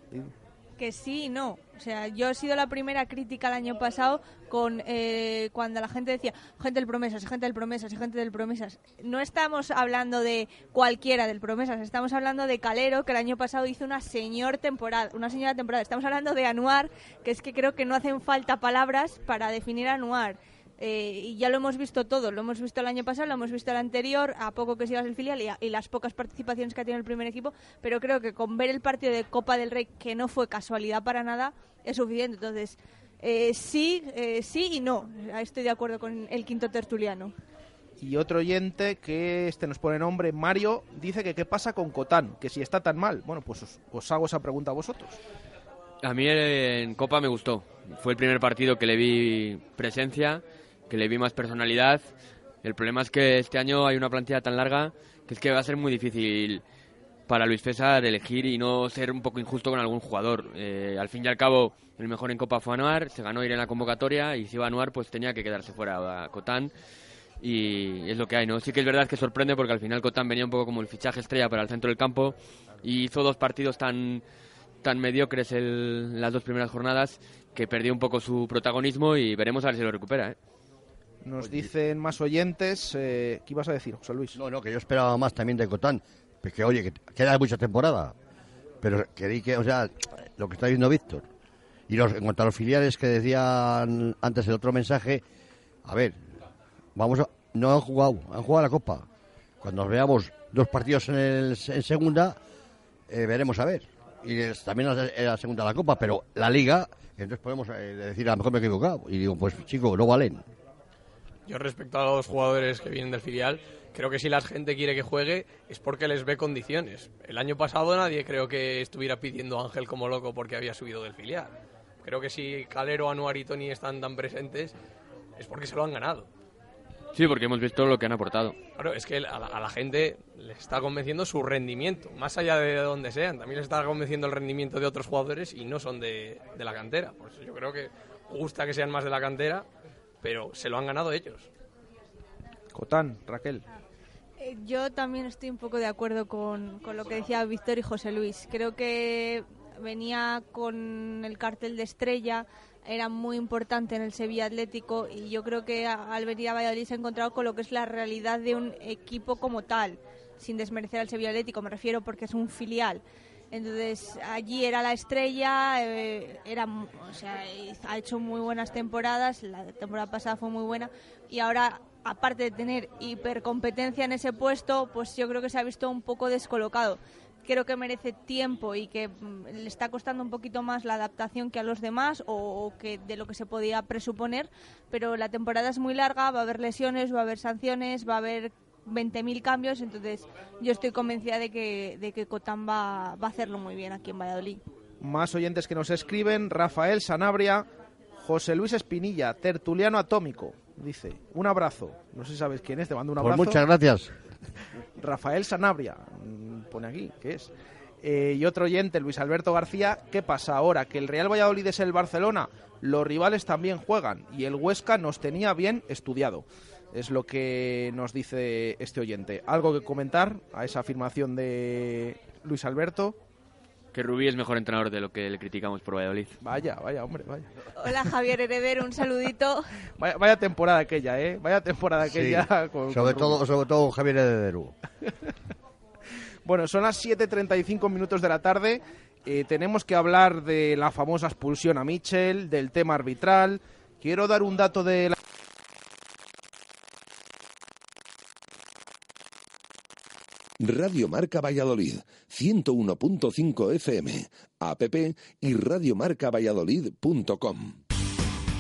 que sí y no. O sea, yo he sido la primera crítica el año pasado con eh, cuando la gente decía gente del Promesas, gente del Promesas, gente del Promesas. No estamos hablando de cualquiera del Promesas, estamos hablando de Calero, que el año pasado hizo una señor temporada, una señora temporada. Estamos hablando de Anuar, que es que creo que no hacen falta palabras para definir a Anuar. Eh, y ya lo hemos visto todo, lo hemos visto el año pasado, lo hemos visto el anterior, a poco que sigas el filial y, las pocas participaciones que ha tenido el primer equipo, pero creo que con ver el partido de Copa del Rey, que no fue casualidad para nada, es suficiente. Entonces, eh, sí, eh, sí y no, estoy de acuerdo con el quinto tertuliano. Y otro oyente que este nos pone nombre, Mario, dice que qué pasa con Cotán, que si está tan mal. Bueno, pues os, os hago esa pregunta a vosotros. A mí en Copa me gustó. Fue el primer partido que le vi presencia que le vi más personalidad. El problema es que este año hay una plantilla tan larga que es que va a ser muy difícil para Luis César elegir y no ser un poco injusto con algún jugador. Eh, al fin y al cabo, el mejor en Copa fue Anuar, se ganó ir en la convocatoria y si iba Anuar, pues tenía que quedarse fuera a Cotán. Y es lo que hay, ¿no? Sí que es verdad que sorprende porque al final Cotán venía un poco como el fichaje estrella para el centro del campo y hizo dos partidos tan, tan mediocres en las dos primeras jornadas que perdió un poco su protagonismo y veremos a ver si lo recupera, ¿eh? Nos dicen más oyentes. Eh, ¿Qué ibas a decir, José Luis? No, no, que yo esperaba más también de Cotán. Pues que, oye, que queda mucha temporada. Pero querí que, o sea, lo que está diciendo Víctor. Y los, en cuanto a los filiales que decían antes el otro mensaje, a ver, vamos a, no han jugado, han jugado la Copa. Cuando veamos dos partidos en, el, en segunda, eh, veremos a ver. Y también la, la, segunda la Copa, pero la Liga, entonces podemos eh, decir, a lo mejor me he equivocado. Y digo, pues chicos, no valen. Yo respecto a los jugadores que vienen del filial, creo que si la gente quiere que juegue es porque les ve condiciones. El año pasado nadie creo que estuviera pidiendo a Ángel como loco porque había subido del filial. Creo que si Calero, Anuar y Tony están tan presentes es porque se lo han ganado. Sí, porque hemos visto lo que han aportado. Claro, es que a la, gente le está convenciendo su rendimiento, más allá de donde sean. También les está convenciendo el rendimiento de otros jugadores y no son de, de la cantera. Por eso yo creo que gusta que sean más de la cantera pero se lo han ganado ellos. Cotán, Raquel. Eh, yo también estoy un poco de acuerdo con, con, lo que decía Víctor y José Luis. Creo que venía con el cartel de estrella, era muy importante en el Sevilla Atlético y yo creo que al venir a Valladolid se ha encontrado con lo que es la realidad de un equipo como tal, sin desmerecer al Sevilla Atlético, me refiero porque es un filial. Entonces allí era la estrella, eh, era, o sea, ha hecho muy buenas temporadas, la temporada pasada fue muy buena y ahora aparte de tener hipercompetencia en ese puesto, pues yo creo que se ha visto un poco descolocado. Creo que merece tiempo y que mm, le está costando un poquito más la adaptación que a los demás o, que de lo que se podía presuponer, pero la temporada es muy larga, va a haber lesiones, va a haber sanciones, va a haber 20.000 cambios, entonces yo estoy convencida de que, de que Cotán va, va a hacerlo muy bien aquí en Valladolid. Más oyentes que nos escriben, Rafael Sanabria, José Luis Espinilla, tertuliano atómico, dice, un abrazo. No sé si sabes quién es, te mando un pues abrazo. muchas gracias. [laughs] Rafael Sanabria, pone aquí, ¿qué es? Eh, y otro oyente, Luis Alberto García, ¿qué pasa ahora? ¿Que el Real Valladolid es el Barcelona? Los rivales también juegan y el Huesca nos tenía bien estudiado. Es lo que nos dice este oyente. ¿Algo que comentar a esa afirmación de Luis Alberto? Que Rubí es mejor entrenador de lo que le criticamos por Valladolid. Vaya, vaya, hombre, vaya. Hola Javier Heredero, un saludito. Vaya, temporada aquella, ¿eh? Vaya temporada aquella. sobre, todo, sobre todo Javier Heredero. [laughs] Bueno, son las 7.35 minutos de la tarde. Eh, tenemos que hablar de la famosa expulsión a Mitchell, del tema arbitral. Quiero dar un dato de Radio Marca Valladolid, 101.5 FM, app y radiomarcavalladolid.com.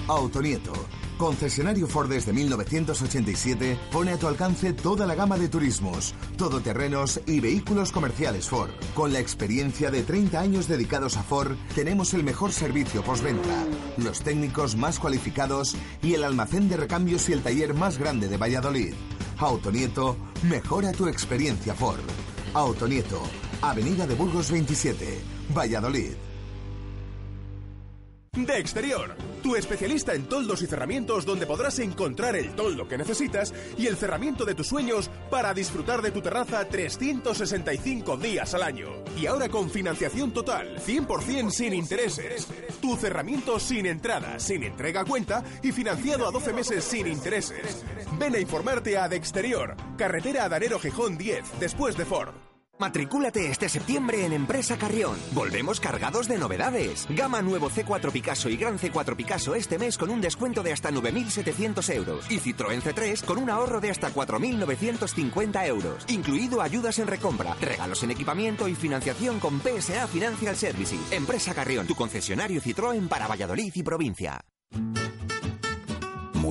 Autonieto Concesionario Ford desde 1987 pone a tu alcance toda la gama de turismos, todoterrenos y vehículos comerciales Ford. Con la experiencia de 30 años dedicados a Ford, tenemos el mejor servicio postventa, los técnicos más cualificados y el almacén de recambios y el taller más grande de Valladolid. Autonieto, mejora tu experiencia Ford. Autonieto, Avenida de Burgos 27, Valladolid. De Exterior, tu especialista en toldos y cerramientos donde podrás encontrar el toldo que necesitas y el cerramiento de tus sueños para disfrutar de tu terraza 365 días al año. Y ahora con financiación total, 100% sin intereses. Tu cerramiento sin entrada, sin entrega a cuenta y financiado a 12 meses sin intereses. Ven a informarte a De Exterior, carretera Adanero Gijón 10, después de Ford. Matricúlate este septiembre en Empresa Carrión. Volvemos cargados de novedades. Gama nuevo C4 Picasso y Gran C4 Picasso este mes con un descuento de hasta 9.700 euros. Y Citroën C3 con un ahorro de hasta 4.950 euros. Incluido ayudas en recompra, regalos en equipamiento y financiación con PSA Financial Services. Empresa Carrión, tu concesionario Citroën para Valladolid y provincia.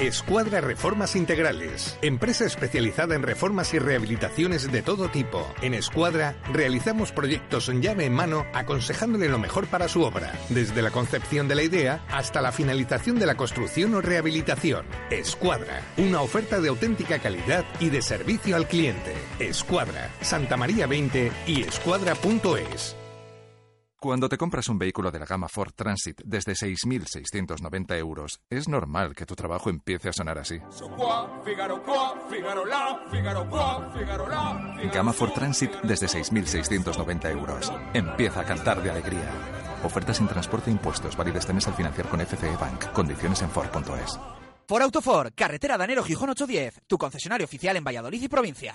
Escuadra Reformas Integrales, empresa especializada en reformas y rehabilitaciones de todo tipo. En Escuadra realizamos proyectos en llave en mano aconsejándole lo mejor para su obra, desde la concepción de la idea hasta la finalización de la construcción o rehabilitación. Escuadra, una oferta de auténtica calidad y de servicio al cliente. Escuadra, Santa María 20 y escuadra.es. Cuando te compras un vehículo de la gama Ford Transit desde 6.690 euros, es normal que tu trabajo empiece a sonar así. Gama Ford Transit desde 6.690 euros. Empieza a cantar de alegría. Ofertas sin transporte e impuestos. Válidas este mes al financiar con FCE Bank. Condiciones en Ford.es. Ford Autofor, carretera Danero Gijón 810. Tu concesionario oficial en Valladolid y provincia.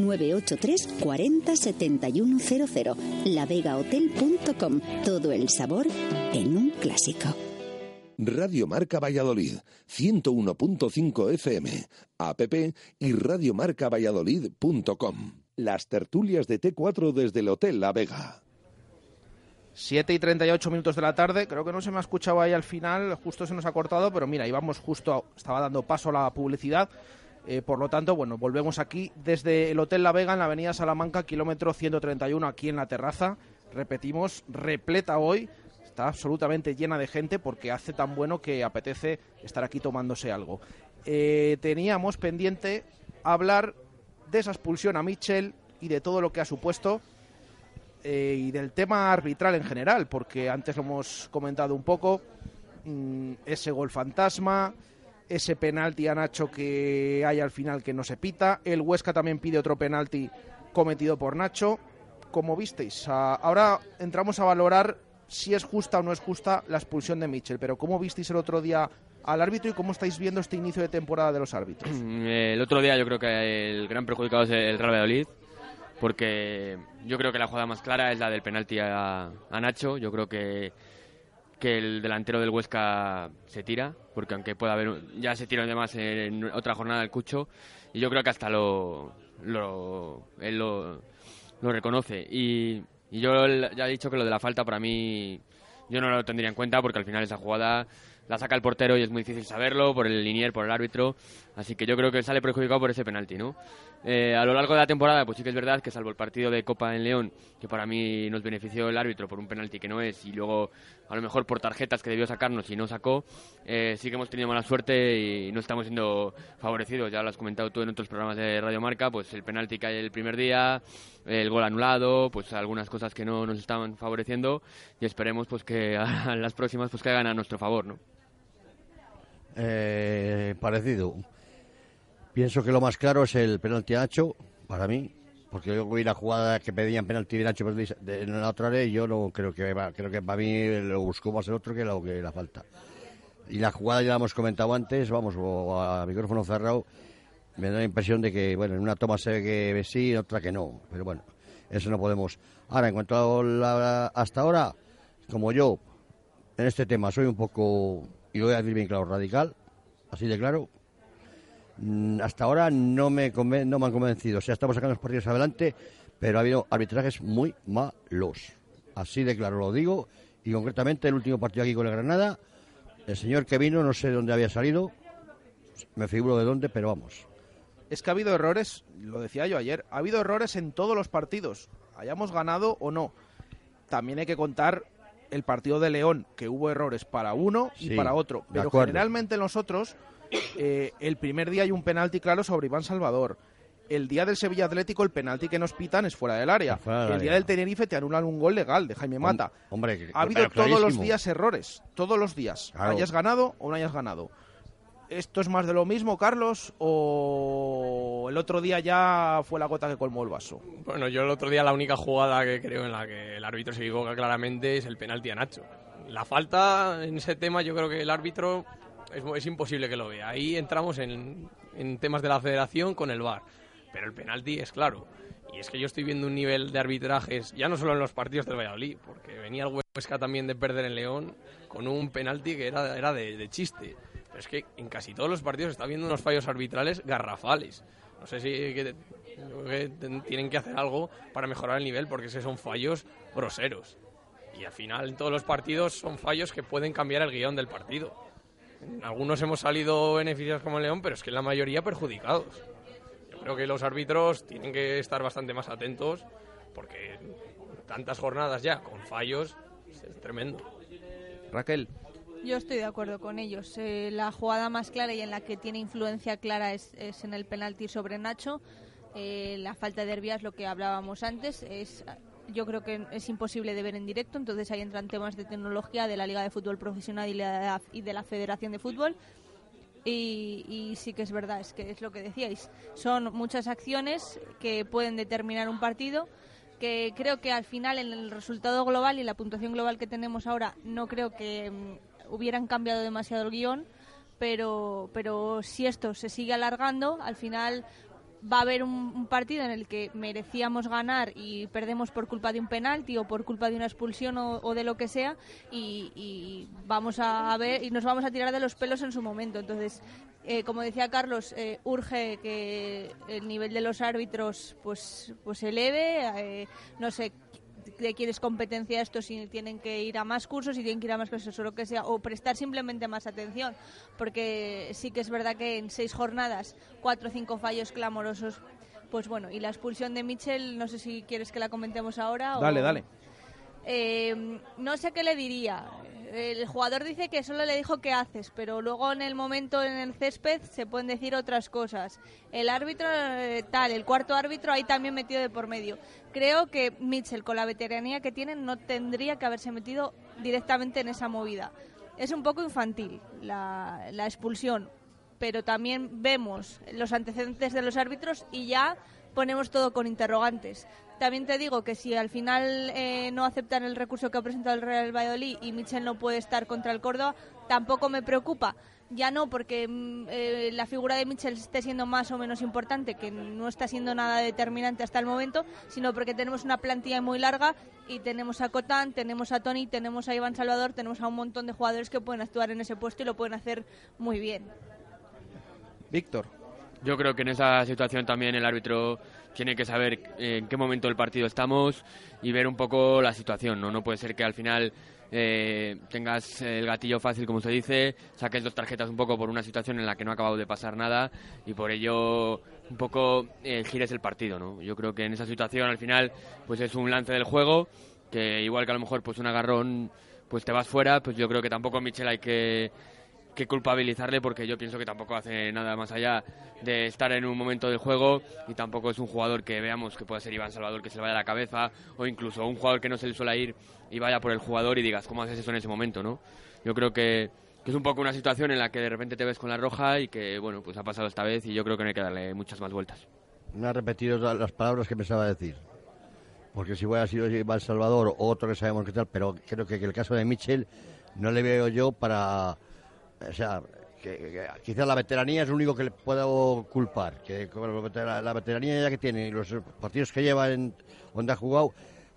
983 40 7100. Lavegahotel.com. Todo el sabor en un clásico. Radio Marca Valladolid, 101.5 FM, app y radiomarcavalladolid.com. Las tertulias de T4 desde el Hotel La Vega. 7 y 38 minutos de la tarde, creo que no se me ha escuchado ahí al final, justo se nos ha cortado, pero mira, íbamos justo, estaba dando paso a la publicidad. Eh, por lo tanto, bueno, volvemos aquí desde el Hotel La Vega en la Avenida Salamanca, kilómetro 131, aquí en la terraza. Repetimos, repleta hoy, está absolutamente llena de gente porque hace tan bueno que apetece estar aquí tomándose algo. Eh, teníamos pendiente hablar de esa expulsión a Mitchell y de todo lo que ha supuesto eh, y del tema arbitral en general, porque antes lo hemos comentado un poco, mm, ese gol fantasma, ese penalti a Nacho que hay al final que no se pita, el Huesca también pide otro penalti cometido por Nacho. Como visteis, ahora entramos a valorar si es justa o no es justa la expulsión de Mitchell, pero ¿cómo visteis el otro día al árbitro y cómo estáis viendo este inicio de temporada de los árbitros? [clears throat] El otro día yo creo que el gran perjudicado es el Real Valladolid, porque yo creo que la jugada más clara es la del penalti a, Nacho. Yo creo que, que el delantero del Huesca se tira, porque aunque pueda haber, ya se tiró además en otra jornada del Cucho, y yo creo que hasta lo, lo él lo, lo reconoce. Y, y yo ya he dicho que lo de la falta para mí yo no lo tendría en cuenta porque al final esa jugada la saca el portero y es muy difícil saberlo por el linier, por el árbitro. Así que yo creo que sale perjudicado por ese penalti, ¿no? Eh, a lo largo de la temporada, pues sí que es verdad que salvo el partido de Copa en León, que para mí nos benefició el árbitro por un penalti que no es, y luego a lo mejor por tarjetas que debió sacarnos y no sacó, eh, sí que hemos tenido mala suerte y no estamos siendo favorecidos. Ya lo has comentado tú en otros programas de Radio Marca, pues el penalti que hay el primer día, el gol anulado, pues algunas cosas que no nos estaban favoreciendo y esperemos pues que [laughs] a las próximas pues caigan a nuestro favor, ¿no? Eh, parecido. Pienso que lo más claro es el penalti a Nacho, para mí, porque yo vi la jugada que pedían penalti de Nacho en la otra área y yo no creo que creo que para mí lo buscó más el otro que lo que la falta. Y la jugada ya la hemos comentado antes, vamos, a micrófono cerrado, me da la impresión de que, bueno, en una toma se ve que sí, en otra que no, pero bueno, eso no podemos. Ahora, en cuanto a la, hasta ahora, como yo, en este tema soy un poco y lo voy a decir bien claro, radical, así de claro, hasta ahora no me, no me han convencido. O sea, estamos sacando los partidos adelante, pero ha habido arbitrajes muy malos. Así de claro lo digo. Y concretamente el último partido aquí con el Granada, el señor que vino, no sé de dónde había salido, me figuro de dónde, pero vamos. Es que ha habido errores, lo decía yo ayer, ha habido errores en todos los partidos, hayamos ganado o no. También hay que contar el partido de León, que hubo errores para uno y para otro. Pero generalmente en los otros, eh, el primer día hay un penalti claro sobre Iván Salvador. El día del Sevilla Atlético, el penalti que nos pitan es fuera del área. el día del Tenerife te anulan un gol legal de Jaime Mata. Hombre, ha habido todos los días errores, todos los días. Hayas ganado o no hayas ganado. ¿Esto es más de lo mismo, Carlos? ¿O el otro día ya fue la gota que colmó el vaso? Bueno, yo el otro día la única jugada que creo en la que el árbitro se equivoca claramente es el penalti a Nacho. La falta en ese tema yo creo que el árbitro es, imposible que lo vea. Ahí entramos en, en temas de la federación con el VAR. Pero el penalti es claro. Y es que yo estoy viendo un nivel de arbitrajes, ya no solo en los partidos del Valladolid, porque venía el Huesca también de perder en León con un penalti que era, era de chiste es que en casi todos los partidos está viendo unos fallos arbitrales garrafales. No sé si tienen que hacer algo para mejorar el nivel porque esos son fallos groseros. Y al final en todos los partidos son fallos que pueden cambiar el guion del partido. Algunos hemos salido beneficiados como el León, pero es que la mayoría perjudicados. Yo creo que los árbitros tienen que estar bastante más atentos porque tantas jornadas ya con fallos es tremendo. Raquel. Yo estoy de acuerdo con ellos. Eh, la jugada más clara y en la que tiene influencia clara es, en el penalti sobre Nacho. Eh, la falta de Herbia es lo que hablábamos antes. Es, yo creo que es imposible de ver en directo, entonces ahí entran temas de tecnología de la Liga de Fútbol Profesional y, de la Federación de Fútbol. Y, y, sí que es verdad, es que es lo que decíais. Son muchas acciones que pueden determinar un partido que creo que al final en el resultado global y la puntuación global que tenemos ahora no creo que mm, hubieran cambiado demasiado el guion, pero, pero si esto se sigue alargando, al final va a haber un, un partido en el que merecíamos ganar y perdemos por culpa de un penalti o por culpa de una expulsión o, o de lo que sea y, vamos a ver y nos vamos a tirar de los pelos en su momento. Entonces, eh, como decía Carlos, eh, urge que el nivel de los árbitros pues pues eleve. eh, no sé de quién es competencia esto, si tienen que ir a más cursos, si tienen que ir a más cursos o lo que sea, o prestar simplemente más atención, porque sí que es verdad que en seis jornadas, cuatro o cinco fallos clamorosos, pues bueno, y la expulsión de Mitchell, no sé si quieres que la comentemos ahora. o- Dale, dale. Eh, no sé qué le diría. El jugador dice que solo le dijo qué haces, pero luego en el momento en el césped se pueden decir otras cosas. El árbitro eh, tal, el cuarto árbitro ahí también metido de por medio. Creo que Mitchell con la veteranía que tiene no tendría que haberse metido directamente en esa movida. Es un poco infantil la, la expulsión, pero también vemos los antecedentes de los árbitros y ya ponemos todo con interrogantes. También te digo que si al final eh, no aceptan el recurso que ha presentado el Real Valladolid y Michel no puede estar contra el Córdoba, tampoco me preocupa. Ya no porque mm, eh, la figura de Michel esté siendo más o menos importante, que no está siendo nada determinante hasta el momento, sino porque tenemos una plantilla muy larga y tenemos a Cotán, tenemos a Tony, tenemos a Iván Salvador, tenemos a un montón de jugadores que pueden actuar en ese puesto y lo pueden hacer muy bien. Víctor. Yo creo que en esa situación también el árbitro tiene que saber en qué momento del partido estamos y ver un poco la situación. No, no puede ser que al final eh, tengas el gatillo fácil, como se dice, saques dos tarjetas un poco por una situación en la que no ha acabado de pasar nada y por ello un poco eh, gires el partido. ¿no? Yo creo que en esa situación al final pues es un lance del juego que igual que a lo mejor pues un agarrón pues te vas fuera, pues yo creo que tampoco Michel hay que que culpabilizarle porque yo pienso que tampoco hace nada más allá de estar en un momento del juego y tampoco es un jugador que veamos que pueda ser Iván Salvador que se le vaya a la cabeza o incluso un jugador que no se le suele ir y vaya por el jugador y digas cómo haces eso en ese momento, ¿no? Yo creo que, es un poco una situación en la que de repente te ves con la roja y que bueno pues ha pasado esta vez y yo creo que no hay que darle muchas más vueltas. Me ha repetido la- las palabras que pensaba decir. Porque si hubiera sido Iván Salvador o otro que sabemos qué tal, pero creo que, que el caso de Mitchell no le veo yo para. O sea, que, quizás la veteranía es lo único que le puedo culpar. Que la vetera- la veteranía ya que tiene y los partidos que lleva donde ha jugado,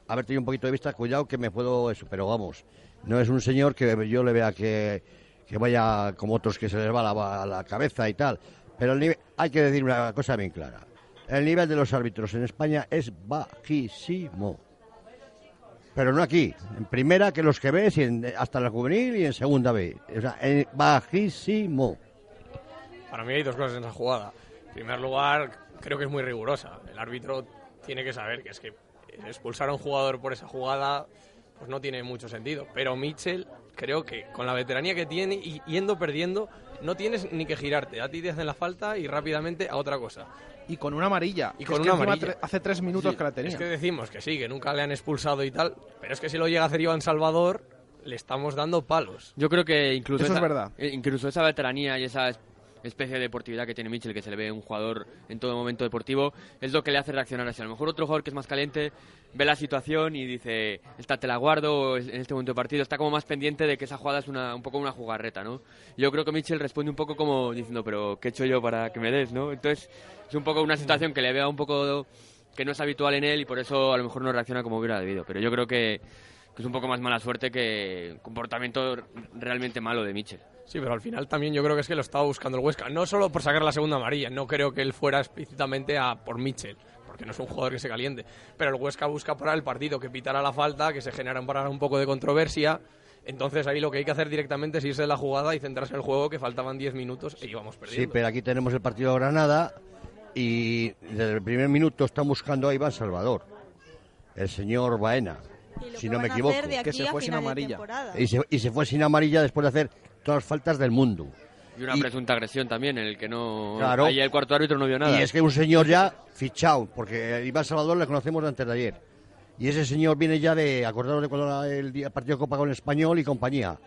haber tenido un poquito de vista, cuidado que me puedo eso. Pero vamos, no es un señor que yo le vea que, que vaya como otros que se les va la, la cabeza y tal. Pero el nivel- hay que decir una cosa bien clara. El nivel de los árbitros en España es bajísimo. Pero no aquí. En primera que los que ves, y en- hasta la juvenil y en segunda B. O sea, en- bajísimo. Para mí hay dos cosas en esa jugada. En primer lugar, creo que es muy rigurosa. El árbitro tiene que saber que es que expulsar a un jugador por esa jugada pues no tiene mucho sentido. Pero Mitchell, creo que con la veteranía que tiene y yendo perdiendo, no tienes ni que girarte. A ti te hacen la falta y rápidamente a otra cosa. Y con una amarilla. Y con una amarilla. Hace tres minutos Sí, que la tenía. Es que decimos que sí, que nunca le han expulsado y tal, pero es que si lo llega a hacer Iván Salvador, le estamos dando palos. Yo creo que incluso Eso es esa, verdad. eh, incluso esa veteranía y esa es- especie de deportividad que tiene Mitchell, que se le ve un jugador en todo momento deportivo, es lo que le hace reaccionar así. A lo mejor otro jugador que es más caliente ve la situación y dice, esta te la guardo, en este momento de partido, está como más pendiente de que esa jugada es un poco una jugarreta, ¿no? Yo creo que Mitchell responde un poco como diciendo, pero ¿qué he hecho yo para que me des, no? Entonces, es un poco una situación que le vea un poco que no es habitual en él y por eso a lo mejor no reacciona como hubiera debido. Pero yo creo que, que es un poco más mala suerte que comportamiento realmente malo de Mitchell. Sí, pero al final también yo creo que es que lo estaba buscando el Huesca. No solo por sacar la segunda amarilla, no creo que él fuera explícitamente a por Mitchell, porque no es un jugador que se caliente. Pero el Huesca busca parar el partido, que pitara la falta, que se genera un, poco de controversia. Entonces ahí lo que hay que hacer directamente es irse de la jugada y centrarse en el juego, que faltaban 10 minutos y íbamos Sí, perdiendo. pero aquí tenemos el partido de Granada y desde el primer minuto están buscando a Iván Salvador, el señor Baena, si no me equivoco. Que se fue sin amarilla. Y se, y se fue sin amarilla después de hacer todas las faltas del mundo. Y una presunta agresión también, en el que no... Claro. Ahí el cuarto árbitro no vio nada. Y es que un señor ya fichado, porque a Iván Salvador le conocemos de antes de ayer. Y ese señor viene ya de, acordaros de cuando era el día- partido de Copa con el Español y compañía.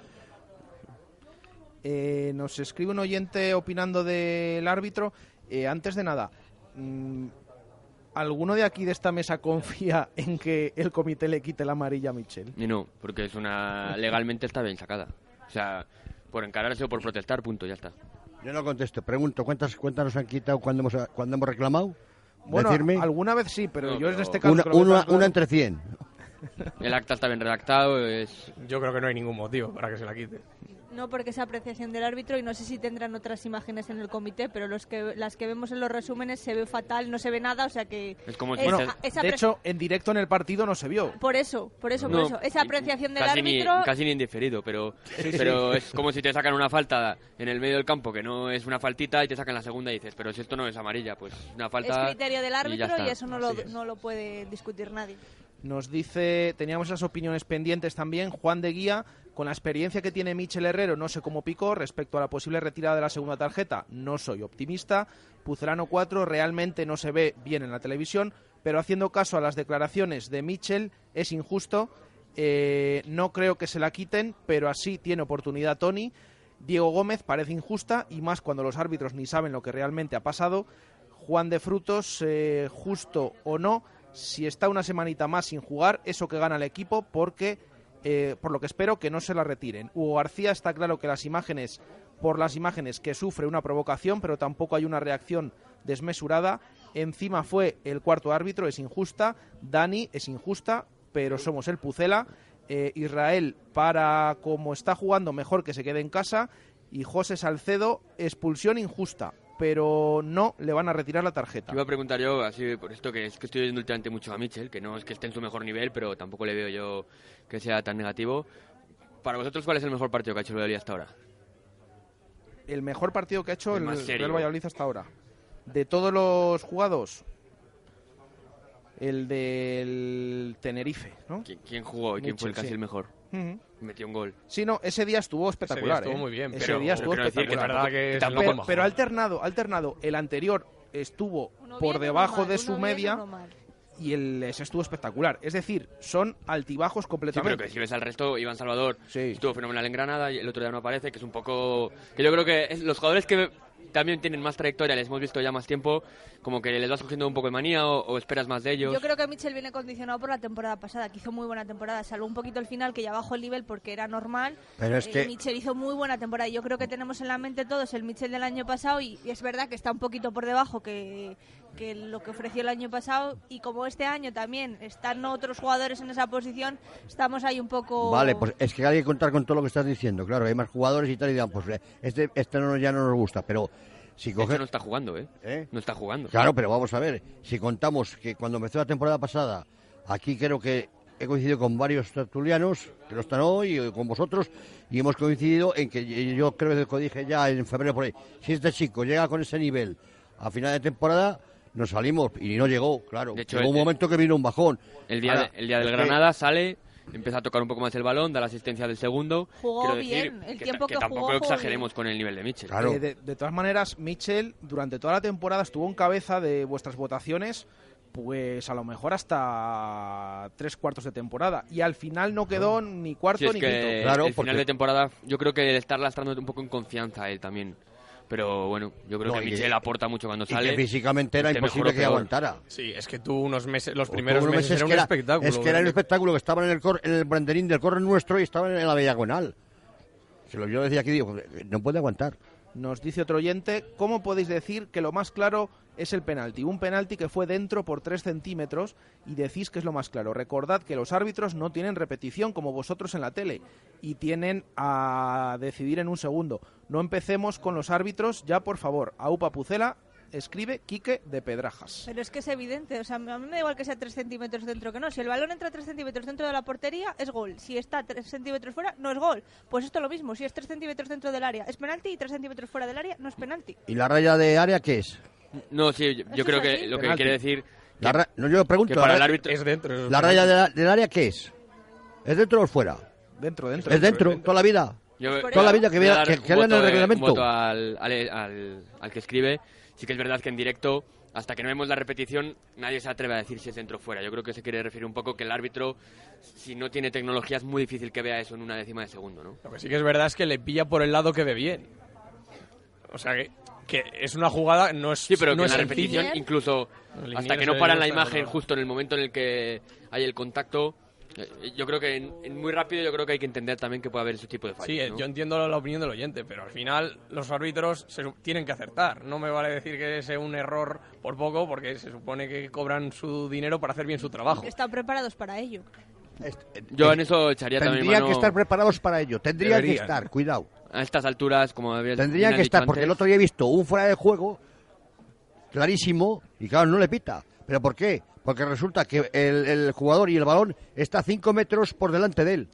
Eh, nos escribe un oyente opinando del árbitro. Eh, antes de nada, mm, ¿alguno de aquí de esta mesa [laughs] confía en que el comité le quite la amarilla a Michel? Y no, porque es una... legalmente está bien sacada. O sea, por encararse o por protestar, punto, ya está. Yo no contesto, pregunto, ¿cuántas cuentas nos han quitado cuando hemos, cuando hemos reclamado? Bueno, Decirme. alguna vez sí, pero No, yo en este caso... Una, creo una entre 100. El acta está bien redactado, es... Yo creo que no hay ningún motivo para que se la quite. No, porque es apreciación del árbitro y no sé si tendrán otras imágenes en el comité, pero los que, las que vemos en los resúmenes se ve fatal, no se ve nada, o sea que... Es como es- es De hecho, en directo en el partido no se vio. Por eso, por eso, No, por eso. Esa apreciación del casi ni, árbitro... casi ni indiferido, pero, Sí, pero sí. es como si te sacan una falta en el medio del campo que no es una faltita y te sacan la segunda y dices, pero si esto no es amarilla, pues una Es falta. criterio del y árbitro y, está. eso no lo, es. no lo puede discutir nadie. Nos dice, teníamos esas opiniones pendientes también, Juan de Guía, con la experiencia que tiene Michel Herrero, no sé cómo picó, respecto a la posible retirada de la segunda tarjeta, no soy optimista. Pucelano 4 realmente no se ve bien en la televisión, pero haciendo caso a las declaraciones de Michel, es injusto. Eh, no creo que se la quiten, pero así tiene oportunidad Tony. Diego Gómez parece injusta y más cuando los árbitros ni saben lo que realmente ha pasado. Juan de Frutos, eh, justo o no, si está una semanita más sin jugar, eso que gana el equipo, porque eh, por lo que espero que no se la retiren. Hugo García está claro que las imágenes, por las imágenes que sufre una provocación, pero tampoco hay una reacción desmesurada. Encima fue el cuarto árbitro, es injusta. Dani es injusta, pero somos el Pucela. Eh, Israel, para como está jugando, mejor que se quede en casa. Y José Salcedo, expulsión injusta, pero no le van a retirar la tarjeta. Iba a preguntar yo, así por esto que es que estoy viendo últimamente mucho a Michel, que no es que esté en su mejor nivel, pero tampoco le veo yo que sea tan negativo. Para vosotros, ¿cuál es el mejor partido que ha hecho el Valladolid hasta ahora? el mejor partido que ha hecho El el. Real Valladolid hasta ahora. De todos los jugados, el del Tenerife, ¿no? ¿Quién, jugó y quién fue el Mitchell, casi sí. el mejor? Ujú. Metió un gol. Sí, no, ese día estuvo espectacular. estuvo ¿eh? muy bien, Ese pero- día estuvo que espectacular. tampoco- que es Pero- pero, mejor. pero alternado, alternado. El anterior estuvo Uno por debajo de su media y el ese estuvo espectacular. Es decir, son altibajos Sí, pero completamente. que si ves al resto, Iván Salvador Sí. estuvo fenomenal en Granada y el otro día no aparece, que es un poco... Que yo creo que es- los jugadores que también tienen más trayectoria, les hemos visto ya más tiempo, como que les vas cogiendo un poco de manía o, o esperas más de ellos. Yo creo que Mitchell viene condicionado por la temporada pasada, que hizo muy buena temporada, salvo un poquito el final, que ya bajó el nivel porque era normal. Pero es Eh, que- Mitchell hizo muy buena temporada. y Yo creo que tenemos en la mente todos el Mitchell del año pasado y, y es verdad que está un poquito por debajo que, que lo que ofreció el año pasado. Y como este año también están otros jugadores en esa posición, estamos ahí un poco... Vale, pues es que hay que contar con todo lo que estás diciendo. Claro, hay más jugadores y tal, y dirán, pues eh, este, este no, ya no nos gusta, pero si coge... no está jugando, ¿eh? ¿Eh? No está jugando. Claro, pero vamos a ver, si contamos que cuando empezó la temporada pasada, aquí creo que he coincidido con varios tertulianos, que no están hoy, y con vosotros, y hemos coincidido en que yo creo que lo dije ya en febrero por ahí, si este chico llega con ese nivel a final de temporada, nos salimos, y no llegó, claro. De hecho, llegó un el- momento que vino un bajón. El día, Ahora, de- el día del Granada sale, empieza a tocar un poco más el balón, da la asistencia del segundo. Jugó Quiero decir bien, el que, tiempo que que tampoco jugó, jugó exageremos con el nivel de Mitchell. Claro. Eh, de, de todas maneras, Mitchell durante toda la temporada estuvo en cabeza de vuestras votaciones, pues a lo mejor hasta tres cuartos de temporada. Y al final no quedó ni cuarto Sí, es ni que quinto. Claro, el porque- final de temporada, yo creo que el estar lastrando un poco en confianza él también. Pero bueno, yo creo No, que Michel aporta mucho cuando y sale. que físicamente era mejor imposible que aguantara. Sí, es que tú unos meses, los primeros unos meses, era un que era- espectáculo. Es que era un ¿verdad? espectáculo que estaban en el, cor- en el banderín del corre nuestro y estaban en la diagonal. Se lo yo decía aquí, digo, no puede aguantar. Nos dice otro oyente, ¿cómo podéis decir que lo más claro es el penalti? Un penalti que fue dentro por 3 centímetros y decís que es lo más claro. Recordad que los árbitros no tienen repetición como vosotros en la tele y tienen a decidir en un segundo. No empecemos con los árbitros, ya por favor. Aupa Pucela, escribe Quique de Pedrajas. Pero es que es evidente, o sea, a mí me da igual que sea 3 centímetros dentro que no. Si el balón entra 3 centímetros dentro de la portería, es gol. Si está 3 centímetros fuera, no es gol. Pues esto es lo mismo, si es 3 centímetros dentro del área, es penalti y 3 centímetros fuera del área, no es penalti. ¿Y la raya de área qué es? No, sí, yo, yo creo que lo que Penalti. quiere decir. La que- ra- no, yo pregunto. que para la, el árbitro. Es dentro. es ¿la raya de la- del área qué es? ¿Es dentro o fuera? Dentro, dentro. ¿Es dentro? ¿Toda la vida? Yo- Toda la vida que que, un que lean el de- reglamento. al, al, al- al que escribe. Sí que es verdad que en directo, hasta que no vemos la repetición, nadie se atreve a decir si es dentro o fuera. Yo creo que se quiere referir un poco que el árbitro, si no tiene tecnología, es muy difícil que vea eso en una décima de segundo, ¿no? Lo que sí que es verdad es que le pilla por el lado que ve bien. O sea que, que es una jugada, no es Sí, pero no que es en la repetición, incluso hasta que no paran la imagen justo en el momento en el que hay el contacto, Yo creo que en, en muy rápido yo creo que hay que entender también que puede haber ese tipo de fallos. Sí, eh, ¿no? yo entiendo la, opinión del oyente, pero al final los árbitros se tienen que acertar. No me vale decir que sea un error por poco, porque se supone que cobran su dinero para hacer bien su trabajo. Están preparados para ello. Yo en eso echaría también Tendrían mano que estar preparados para ello. Tendrían que estar, cuidado. a estas alturas, como habías Tendrían bien que estar, porque el otro día he visto un fuera de juego clarísimo y claro, no le pita. ¿Pero por qué? Porque resulta que el, el jugador y el balón está 5 metros por delante de él.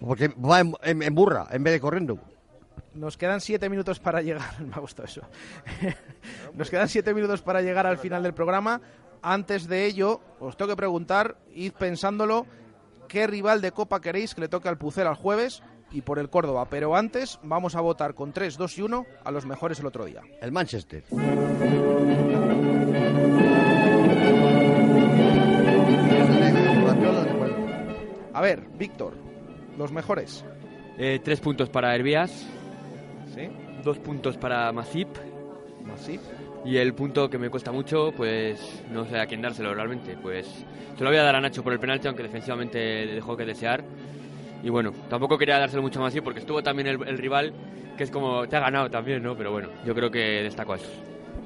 Porque va en, en- en burra en vez de corriendo. Nos quedan siete minutos para llegar. [laughs] Me ha gustado eso. [laughs] Nos quedan siete minutos para llegar al final del programa. Antes de ello, os tengo que preguntar, id pensándolo, qué rival de Copa queréis que le toque al Pucel al jueves y por el Córdoba. Pero antes vamos a votar con 3, 2 y 1 a los mejores el otro día. El Manchester. A ver, Víctor, los mejores. Eh, tres puntos para Hervías. Sí. Dos puntos para Masip. Masip. Y el punto que me cuesta mucho, pues no sé a quién dárselo realmente. Pues se lo voy a dar a Nacho por el penalti, aunque defensivamente dejó que desear. Y bueno, tampoco quería dárselo mucho a Masip porque estuvo también el, el rival, que es como te ha ganado también, ¿no? Pero bueno, yo creo que destacó eso.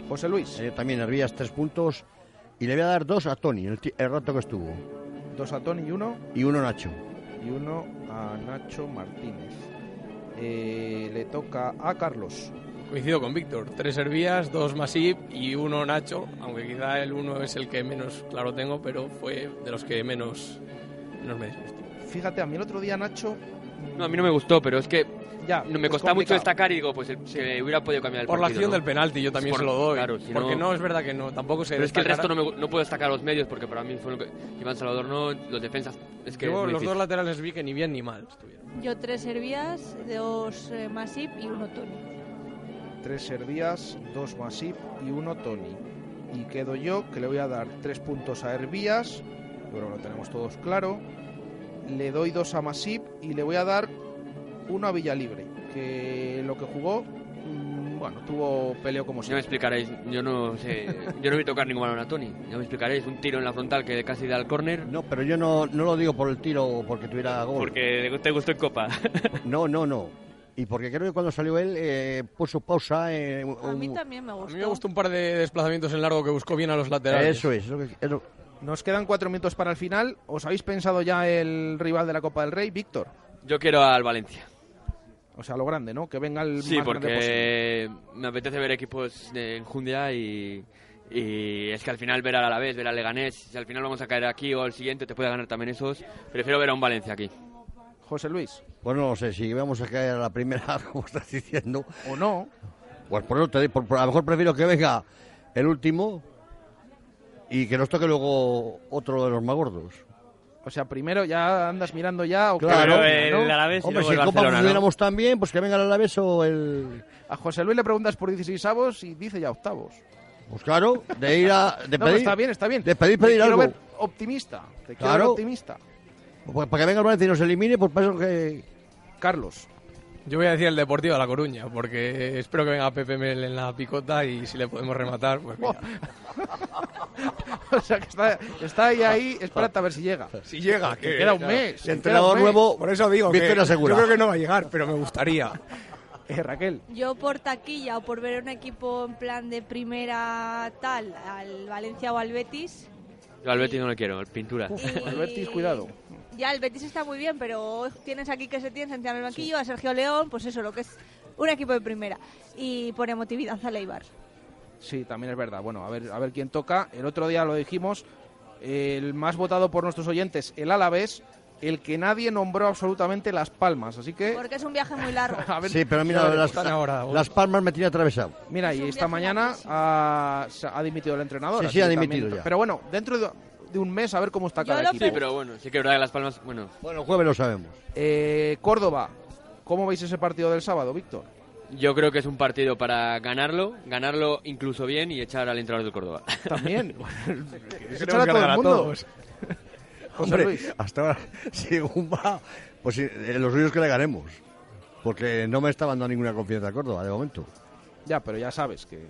José Luis. Eh, también Hervías tres puntos. Y le voy a dar dos a Tony, el, el rato que estuvo. Dos a Tony y uno. Y uno a Nacho. Y uno a Nacho Martínez. Eh, le toca a Carlos. Coincido con Víctor. Tres Hervías, dos Masip y uno Nacho, aunque quizá el uno es el que menos claro tengo, pero fue de los que menos, menos me disgustó. Fíjate, a mí el otro día Nacho No, a mí no me gustó, pero es que ya, no me es costaba mucho destacar y digo, pues el, que hubiera podido cambiar el Por la acción ¿no? del penalti yo también Por- se lo doy. Claro, si porque no- no... es verdad que no, tampoco se Pero es que el resto no, me, no puedo destacar los medios porque para mí fue lo que. Iván Salvador no, los defensas. Es que. Yo es los dos laterales vi que ni bien ni mal estuvieron. Yo tres Servías, dos eh, Masip y uno Tony. Tres Servías, dos Masip y uno Tony. Y quedo yo, que le voy a dar tres puntos a Hervías, pero lo tenemos todos claro. Le doy dos a Masip y le voy a dar uno a Villalibre, que lo que jugó, mm, bueno, tuvo peleo como Ya me explicaréis, yo no sé, yo no vi tocar ningún balón a Tony. Ya me explicaréis, un tiro en la frontal que casi da al córner. No, pero yo no, no lo digo por el tiro o porque tuviera gol. Porque te gustó en Copa. [laughs] No, no, no. Y porque creo que cuando salió él eh, puso pausa. eh, A mí también me A gustó. mí me gustó un par de desplazamientos en largo que buscó bien a los laterales. Eso es. Eso, que- eso- Nos quedan cuatro minutos para el final. ¿Os habéis pensado ya el rival de la Copa del Rey, Víctor? Yo quiero al Valencia. O sea, lo grande, ¿no? Que venga el Sí, más grande posible. porque me apetece ver equipos de enjundia y, y es que al final ver al Alavés, ver al Leganés, si al final vamos a caer aquí o al siguiente te puede ganar también esos, prefiero ver a un Valencia aquí. José Luis. Pues no lo sé, si vamos a caer a la primera, [laughs] como estás diciendo. O no. Pues por eso te digo, por- por- a lo mejor prefiero que venga el último y que nos toque luego otro de los más gordos. O sea, primero ya andas mirando ya. O Claro, que- ¿no? Hombre, si en Copa funcionamos tan bien, pues que venga el Alavés o el... A José Luis le preguntas por 16 avos y dice ya octavos. Pues claro, de ir a... De [laughs] No, pedir, está bien, está bien. De pedir, Te pedir quiero algo. ver optimista. Te quiero ver Claro. optimista. Pues para que venga el Valencia y nos elimine, pues para eso que... Carlos. Yo voy a decir el Deportivo de La Coruña, porque espero que venga Pepe Mel en la picota y si le podemos rematar, pues mira. [laughs] o sea, que está, está ahí, ahí, espérate a ver si llega. Si llega, que queda un mes. entrenador nuevo, Por eso digo que yo creo que no va a llegar, pero me gustaría. [laughs] Eh, Raquel. Yo por taquilla o por ver un equipo en plan de primera tal, al Valencia o al Betis. Yo al Betis no le quiero, pintura. El Betis, cuidado. Ya, el Betis está muy bien, pero tienes aquí que se tiene en el banquillo, a Sergio León, pues eso, lo que es un equipo de primera. Y por emotividad a Leibar. Sí, también es verdad. Bueno, a ver, a ver quién toca. El otro día lo dijimos, el más votado por nuestros oyentes, el Alavés, el que nadie nombró absolutamente Las Palmas. Así que, Porque es un viaje muy largo. [laughs] a ver, Sí, pero mira, las, las palmas me tiene atravesado. Mira, y esta mañana ha, ha dimitido el entrenador. Sí, sí, ha dimitido también- ya. Pero bueno, dentro de, de un mes a ver cómo está cada lo equipo. Sí, pero bueno, sí que es verdad que Las Palmas, bueno, Bueno, jueves lo sabemos. Eh, Córdoba, ¿cómo veis ese partido del sábado, Víctor? yo creo que es un partido para ganarlo, ganarlo incluso bien y echar al entrenador del Córdoba. También. [laughs] Echar a todo el a todos. [laughs] Hombre, Luis. hasta ahora, [laughs] según va, pues eh, los suyos que le ganemos. Porque no me está dando ninguna confianza a Córdoba, de momento. Ya, pero ya sabes que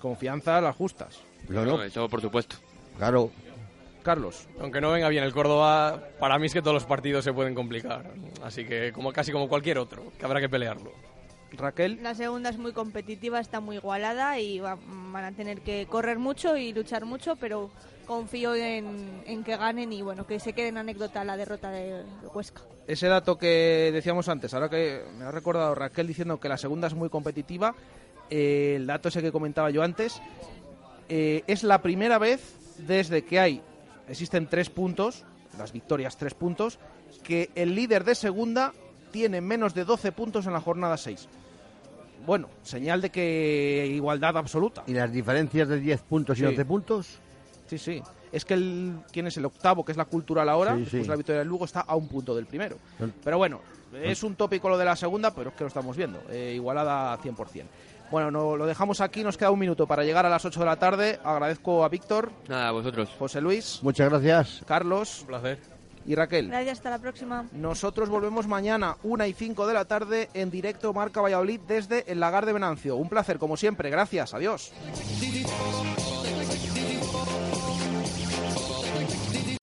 confianza las justas. No, no, No, eso por supuesto. claro. Carlos. Aunque no venga bien el Córdoba, para mí es que todos los partidos se pueden complicar. Así que como casi como cualquier otro, que habrá que pelearlo. Raquel. La segunda es muy competitiva, está muy igualada y va- van a tener que correr mucho y luchar mucho, pero confío en, en que ganen y bueno, que se quede en anécdota la derrota de Huesca. Ese dato que decíamos antes, ahora que me ha recordado Raquel diciendo que la segunda es muy competitiva, eh, el dato ese que comentaba yo antes, eh, es la primera vez desde que hay, existen tres puntos, las victorias tres puntos, que el líder de segunda tiene menos de 12 puntos en la jornada 6. Bueno, señal de que igualdad absoluta. ¿Y las diferencias de 10 puntos y Sí. 11 puntos? Sí, sí. Es que el, quién es el octavo, que es la cultural ahora, Sí, después sí. la victoria del Lugo está a un punto del primero. Pero bueno, es un tópico lo de la segunda, pero es que lo estamos viendo. eh, igualada a 100%. Bueno, no, lo dejamos aquí, nos queda un minuto para llegar a las 8 de la tarde. Agradezco a Víctor, Nada, a vosotros. José Luis, Muchas gracias. Carlos Un placer. y Raquel. Gracias, hasta la próxima. Nosotros volvemos mañana, 1 y 5 de la tarde, en directo Marca Valladolid desde el Lagar de Venancio. Un placer, como siempre. Gracias, adiós.